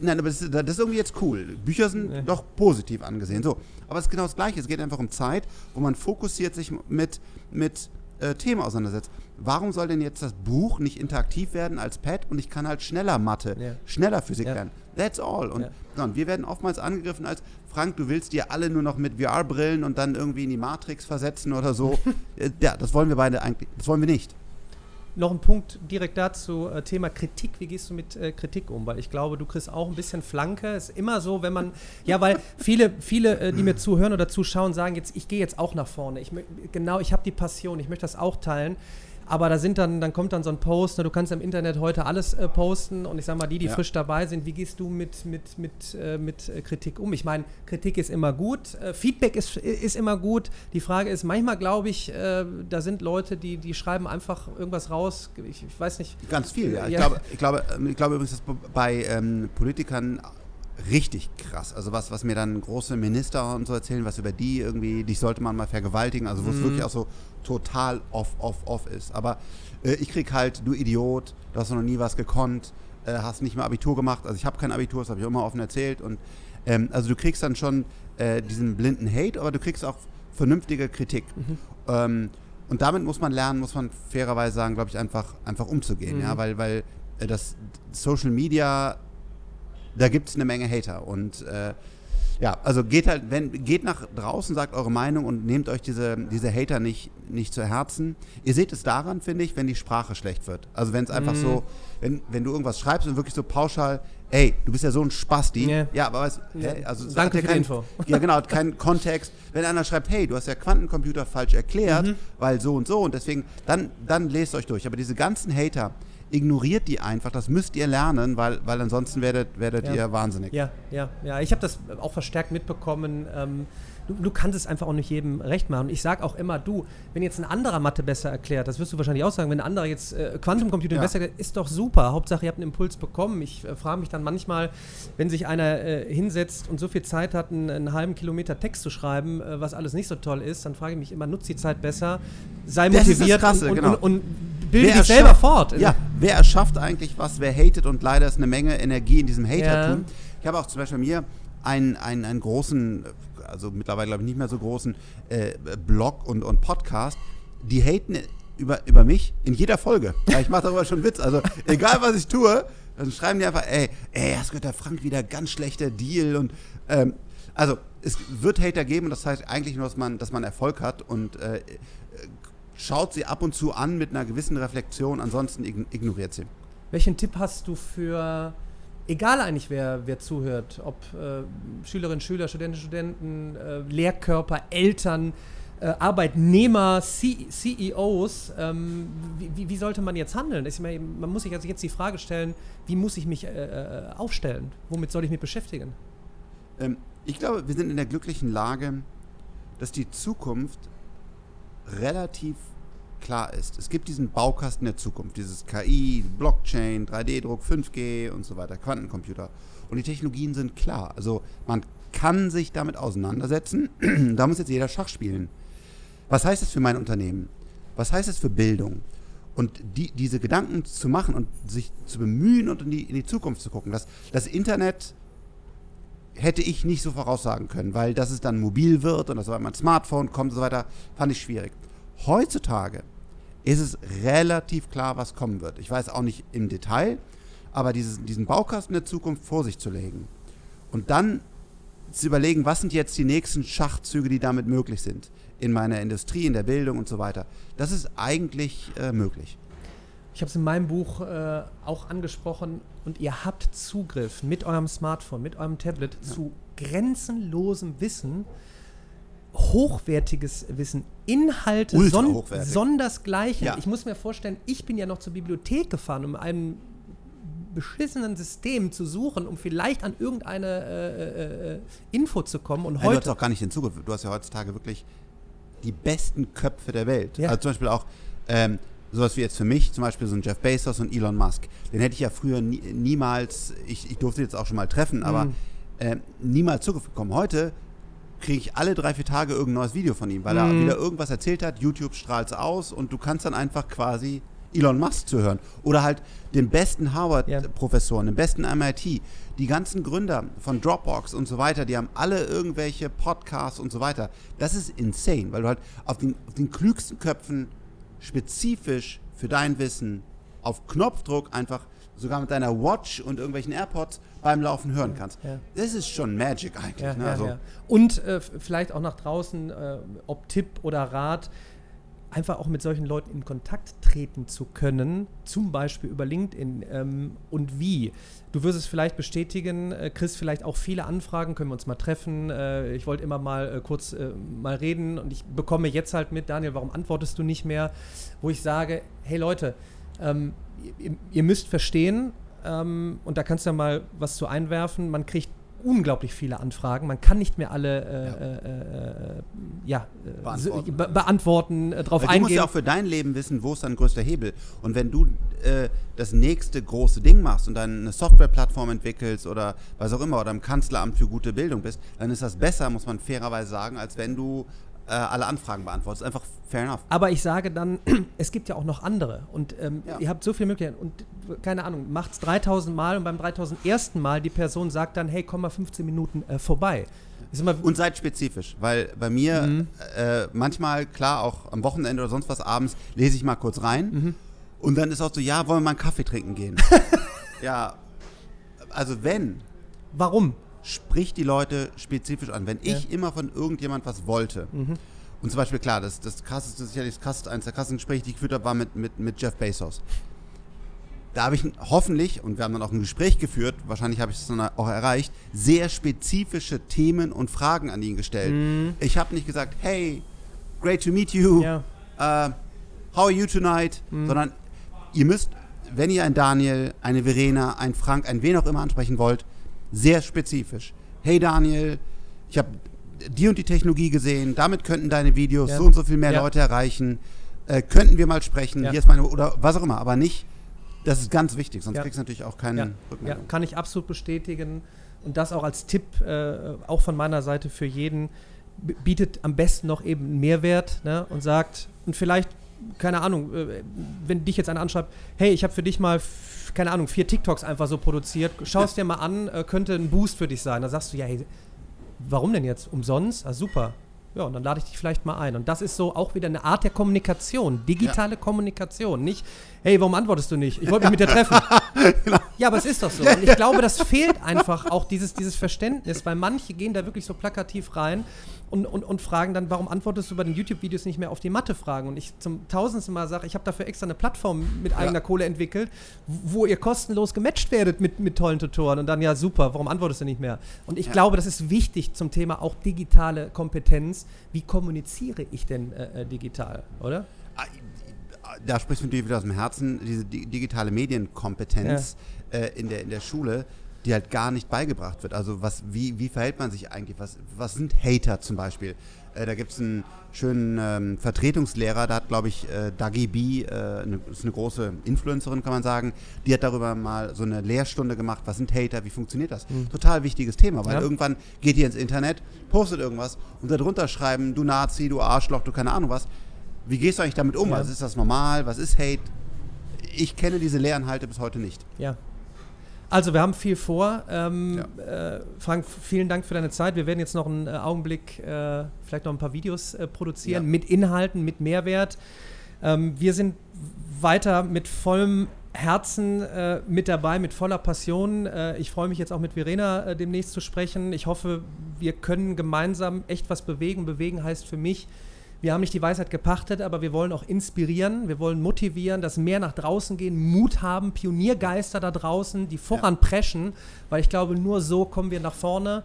Nein, aber das ist, das ist, irgendwie jetzt cool. Bücher sind nee. doch positiv angesehen. So, aber es ist genau das Gleiche. Es geht einfach um Zeit, wo man fokussiert sich mit, mit äh, Themen auseinandersetzt. Warum soll denn jetzt das Buch nicht interaktiv werden als Pad und ich kann halt schneller Mathe, ja. schneller Physik ja. lernen? That's all. Und, ja. und wir werden oftmals angegriffen als, Frank, du willst dir alle nur noch mit VR-Brillen und dann irgendwie in die Matrix versetzen oder so. Äh, ja, das wollen wir beide eigentlich, das wollen wir nicht noch ein Punkt direkt dazu, äh, Thema Kritik. Wie gehst du mit äh, Kritik um? Weil ich glaube, du kriegst auch ein bisschen Flanke. Ist immer so, wenn man, ja, weil viele, viele, äh, die mir zuhören oder zuschauen, sagen jetzt, ich gehe jetzt auch nach vorne. Ich, genau, ich habe die Passion, ich möchte das auch teilen. Aber da sind dann, dann kommt dann so ein Post, ne, du kannst im Internet heute alles äh, posten und ich sag mal, die, die ja. frisch dabei sind, wie gehst du mit, mit, mit, äh, mit äh, Kritik um? Ich meine, Kritik ist immer gut, äh, Feedback ist, ist immer gut. Die Frage ist, manchmal glaube ich, äh, da sind Leute, die, die schreiben einfach irgendwas raus. Ich, ich weiß nicht. Ganz viel, ja. ja. Ich, glaube, ich, glaube, ähm, ich glaube übrigens, dass bei ähm, Politikern richtig krass. Also was, was mir dann große Minister und so erzählen, was über die irgendwie, dich sollte man mal vergewaltigen, also wo es mhm. wirklich auch so total off, off, off ist. Aber äh, ich krieg halt, du Idiot, du hast noch nie was gekonnt, äh, hast nicht mal Abitur gemacht. Also ich habe kein Abitur, das habe ich immer offen erzählt. Und ähm, also du kriegst dann schon äh, diesen blinden Hate, aber du kriegst auch vernünftige Kritik. Mhm. Ähm, und damit muss man lernen, muss man fairerweise sagen, glaube ich, einfach, einfach umzugehen. Mhm. Ja, weil, weil äh, das Social Media da gibt es eine Menge Hater. Und äh, ja, also geht halt, wenn, geht nach draußen, sagt eure Meinung und nehmt euch diese, diese Hater nicht, nicht zu Herzen. Ihr seht es daran, finde ich, wenn die Sprache schlecht wird. Also wenn es einfach mm. so, wenn, wenn du irgendwas schreibst und wirklich so pauschal, ey, du bist ja so ein Spasti. Yeah. Ja, aber weißt hey, also Danke für kein, die Info. Ja, genau, hat keinen Kontext. Wenn einer schreibt, hey, du hast ja Quantencomputer falsch erklärt, mhm. weil so und so und deswegen, dann, dann lest euch durch. Aber diese ganzen Hater, ignoriert die einfach. Das müsst ihr lernen, weil, weil ansonsten werdet, werdet ja. ihr wahnsinnig. Ja, ja, ja. Ich habe das auch verstärkt mitbekommen. Ähm, du, du, kannst es einfach auch nicht jedem recht machen. Ich sage auch immer, du, wenn jetzt ein anderer Mathe besser erklärt, das wirst du wahrscheinlich auch sagen, wenn ein anderer jetzt äh, Quantumcomputing ja. besser erklärt, ist doch super. Hauptsache, ihr habt einen Impuls bekommen. Ich äh, frage mich dann manchmal, wenn sich einer äh, hinsetzt und so viel Zeit hat, einen, einen halben Kilometer Text zu schreiben, äh, was alles nicht so toll ist, dann frage ich mich immer, nutzt die Zeit besser, sei motiviert Krasse, und, genau. und, und, bilde wer dich selber fort. Ja, wer erschafft eigentlich was, wer hatet und leider ist eine Menge Energie in diesem Hatertum. Ja. Ich habe auch zum Beispiel mir einen, einen, einen großen, also mittlerweile glaube ich nicht mehr so großen äh, Blog und, und Podcast, die haten über, über mich in jeder Folge. Ja, ich mache darüber schon Witz. Also egal was ich tue, dann schreiben die einfach, ey, ey, hast gehört, der Frank wieder ganz schlechter Deal und ähm, also es wird Hater geben das heißt eigentlich nur, dass man, dass man Erfolg hat und äh, schaut sie ab und zu an mit einer gewissen Reflexion, ansonsten ignoriert sie. Welchen Tipp hast du für, egal eigentlich wer, wer zuhört, ob äh, Schülerinnen, Schüler, Studentinnen, Studenten, äh, Lehrkörper, Eltern, äh, Arbeitnehmer, C CEOs, ähm, wie, wie, sollte man jetzt handeln? Meine, man muss sich also jetzt die Frage stellen, wie muss ich mich äh, äh, aufstellen? Womit soll ich mich beschäftigen? Ähm, ich glaube, wir sind in der glücklichen Lage, dass die Zukunft relativ klar ist. Es gibt diesen Baukasten der Zukunft, dieses KI, Blockchain, 3D-Druck, 5G und so weiter, Quantencomputer. Und die Technologien sind klar. Also man kann sich damit auseinandersetzen. da muss jetzt jeder Schach spielen. Was heißt das für mein Unternehmen? Was heißt das für Bildung? Und die, diese Gedanken zu machen und sich zu bemühen und in die, in die Zukunft zu gucken. Das, das Internet hätte ich nicht so voraussagen können, weil dass es dann mobil wird und dass mein Smartphone kommt und so weiter, fand ich schwierig. Heutzutage ist es relativ klar, was kommen wird. Ich weiß auch nicht im Detail, aber dieses, diesen Baukasten der Zukunft vor sich zu legen und dann zu überlegen, was sind jetzt die nächsten Schachzüge, die damit möglich sind in meiner Industrie, in der Bildung und so weiter. Das ist eigentlich äh, möglich. Ich habe es in meinem Buch äh, auch angesprochen und ihr habt Zugriff mit eurem Smartphone, mit eurem Tablet ja. zu grenzenlosem Wissen, hochwertiges Wissen, Inhalte son sondersgleichen. Ja. Ich muss mir vorstellen, ich bin ja noch zur Bibliothek gefahren, um einen beschissenen System zu suchen, um vielleicht an irgendeine äh, äh, äh Info zu kommen. Und heute du hast auch gar nicht den Zugriff. Du hast ja heutzutage wirklich die besten Köpfe der Welt. Ja. Also zum Beispiel auch ähm, sowas wie jetzt für mich, zum Beispiel so ein Jeff Bezos und Elon Musk. Den hätte ich ja früher nie, niemals, ich, ich durfte jetzt auch schon mal treffen, aber mhm. äh, niemals Zugriff bekommen. Heute kriege ich alle drei, vier Tage irgendein neues Video von ihm, weil mhm. er wieder irgendwas erzählt hat. YouTube strahlt es aus und du kannst dann einfach quasi Elon Musk zu hören oder halt den besten Harvard-Professoren, den besten MIT, die ganzen Gründer von Dropbox und so weiter, die haben alle irgendwelche Podcasts und so weiter. Das ist insane, weil du halt auf den, auf den klügsten Köpfen spezifisch für dein Wissen auf Knopfdruck einfach sogar mit deiner Watch und irgendwelchen AirPods beim Laufen hören kannst. Ja. Das ist schon Magic eigentlich. Ja, ne? ja, also und äh, vielleicht auch nach draußen, äh, ob Tipp oder Rat, einfach auch mit solchen Leuten in Kontakt treten zu können, zum Beispiel über LinkedIn ähm, und wie. Du wirst es vielleicht bestätigen, äh, Chris, vielleicht auch viele Anfragen, können wir uns mal treffen. Äh, ich wollte immer mal äh, kurz äh, mal reden und ich bekomme jetzt halt mit, Daniel, warum antwortest du nicht mehr? Wo ich sage, hey Leute, ähm, ihr, ihr, müsst verstehen, ähm, und da kannst du ja mal was zu einwerfen, man kriegt unglaublich viele Anfragen. Man kann nicht mehr alle äh, ja. Äh, äh ja beantworten, be beantworten äh, drauf Weil eingehen. Du musst ja auch für dein Leben wissen, wo ist dein größter Hebel. Und wenn du äh, das nächste große Ding machst und dann eine Softwareplattform entwickelst oder was auch immer oder im Kanzleramt für gute Bildung bist, dann ist das besser, muss man fairerweise sagen, als wenn du äh, alle Anfragen beantwortet. Einfach fair enough. Aber ich sage dann, es gibt ja auch noch andere. Und ähm, ja. ihr habt so viele Möglichkeiten. Und keine Ahnung, macht es 3000 Mal und beim 3001. Mal die Person sagt dann, hey, komm mal 15 Minuten äh, vorbei. Und seid spezifisch, weil bei mir mhm. äh, manchmal, klar, auch am Wochenende oder sonst was abends, lese ich mal kurz rein. Mhm. Und dann ist auch so, ja, wollen wir mal einen Kaffee trinken gehen? ja, also wenn. Warum? Sprich die Leute spezifisch an. Wenn ich ja. immer von irgendjemand was wollte, mhm. und zum Beispiel, klar, das, das krasseste, sicherlich das krasseste, eines der krassesten Gespräche, die ich geführt habe, war mit, mit, mit Jeff Bezos. Da habe ich hoffentlich, und wir haben dann auch ein Gespräch geführt, wahrscheinlich habe ich es dann auch erreicht, sehr spezifische Themen und Fragen an ihn gestellt. Mhm. Ich habe nicht gesagt, hey, great to meet you, ja. uh, how are you tonight, mhm. sondern ihr müsst, wenn ihr einen Daniel, eine Verena, einen Frank, einen wen auch immer ansprechen wollt, sehr spezifisch. Hey Daniel, ich habe die und die Technologie gesehen, damit könnten deine Videos ja. so und so viel mehr ja. Leute erreichen. Äh, könnten wir mal sprechen, ja. hier ist meine, oder was auch immer, aber nicht, das ist ganz wichtig, sonst kriegst du natürlich auch keinen ja. Rückmeldung. kann ich absolut bestätigen. Und das auch als Tipp, äh, auch von meiner Seite für jeden, bietet am besten noch eben einen Mehrwert ne, und sagt, und vielleicht, keine Ahnung, äh, wenn dich jetzt einer anschreibt, hey, ich habe für dich mal keine Ahnung, vier TikToks einfach so produziert. Schau es dir mal an, äh, könnte ein Boost für dich sein. Da sagst du, ja, hey, warum denn jetzt? Umsonst? Ah, super. Ja, und dann lade ich dich vielleicht mal ein. Und das ist so auch wieder eine Art der Kommunikation, digitale ja. Kommunikation. Nicht, hey, warum antwortest du nicht? Ich wollte mich mit dir treffen. genau. Ja, aber es ist doch so. Und ich glaube, das fehlt einfach auch dieses, dieses Verständnis, weil manche gehen da wirklich so plakativ rein und, und, und fragen dann, warum antwortest du bei den YouTube-Videos nicht mehr auf die Mathe-Fragen? Und ich zum tausendsten Mal sage, ich habe dafür extra eine Plattform mit eigener ja. Kohle entwickelt, wo ihr kostenlos gematcht werdet mit, mit tollen Tutoren. Und dann, ja, super, warum antwortest du nicht mehr? Und ich ja. glaube, das ist wichtig zum Thema auch digitale Kompetenz. Wie kommuniziere ich denn äh, äh digital, oder? Ah, da sprichst du natürlich wieder aus dem Herzen, diese digitale Medienkompetenz ja. äh, in, der, in der Schule die halt gar nicht beigebracht wird. Also was, wie, wie verhält man sich eigentlich? Was, was sind Hater zum Beispiel? Äh, da gibt es einen schönen ähm, Vertretungslehrer, da hat, glaube ich, äh, Dagi B, äh, eine, ist eine große Influencerin, kann man sagen, die hat darüber mal so eine Lehrstunde gemacht, was sind Hater, wie funktioniert das? Mhm. Total wichtiges Thema, weil ja. irgendwann geht ihr ins Internet, postet irgendwas und darunter schreiben, du Nazi, du Arschloch, du keine Ahnung was. Wie gehst du eigentlich damit um? Ja. Also ist das normal? Was ist Hate? Ich kenne diese Lehrinhalte bis heute nicht. Ja, also wir haben viel vor. Ähm, ja. äh, Frank, vielen Dank für deine Zeit. Wir werden jetzt noch einen äh, Augenblick äh, vielleicht noch ein paar Videos äh, produzieren ja. mit Inhalten, mit Mehrwert. Ähm, wir sind weiter mit vollem Herzen äh, mit dabei, mit voller Passion. Äh, ich freue mich jetzt auch mit Verena demnächst zu sprechen. Ich hoffe, wir können gemeinsam echt was bewegen. Bewegen heißt für mich, wir haben nicht die Weisheit gepachtet, aber wir wollen auch inspirieren, wir wollen motivieren, dass mehr nach draußen gehen, Mut haben, Pioniergeister da draußen, die voranpreschen, ja. weil ich glaube, nur so kommen wir nach vorne.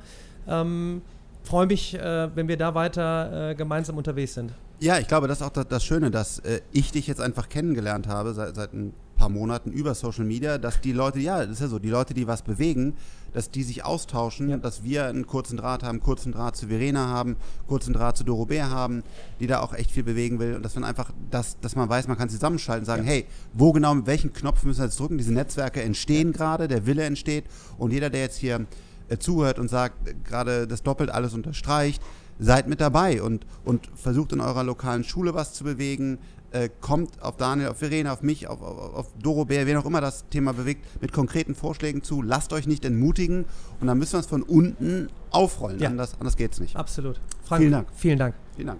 Ähm, Freue mich, äh, wenn wir da weiter äh, gemeinsam unterwegs sind. Ja, ich glaube, das ist auch das, Schöne, dass äh, ich dich jetzt einfach kennengelernt habe seit, seit ein paar Monaten über Social Media, dass die Leute, ja, das ist ja so, die Leute, die was bewegen, dass die sich austauschen, ja. dass wir einen kurzen Draht haben, kurzen Draht zu Verena haben, kurzen Draht zu Doro Bär haben, die da auch echt viel bewegen will und dass man einfach, dass, dass man weiß, man kann zusammenschalten und sagen, ja. hey, wo genau, mit welchen Knopf müssen wir jetzt drücken? Diese Netzwerke entstehen ja. gerade, der Wille entsteht und jeder, der jetzt hier äh, zuhört und sagt, äh, gerade das doppelt alles unterstreicht, seid mit dabei und, und versucht in eurer lokalen Schule was zu bewegen, äh, kommt auf Daniel, auf Verena, auf mich, auf, auf, auf Doro Bär, wen auch immer das Thema bewegt, mit konkreten Vorschlägen zu. Lasst euch nicht entmutigen und dann müssen wir es von unten aufrollen. Ja. Anders, anders geht es nicht. Absolut. Frank, vielen Dank. Vielen Dank. Vielen Dank.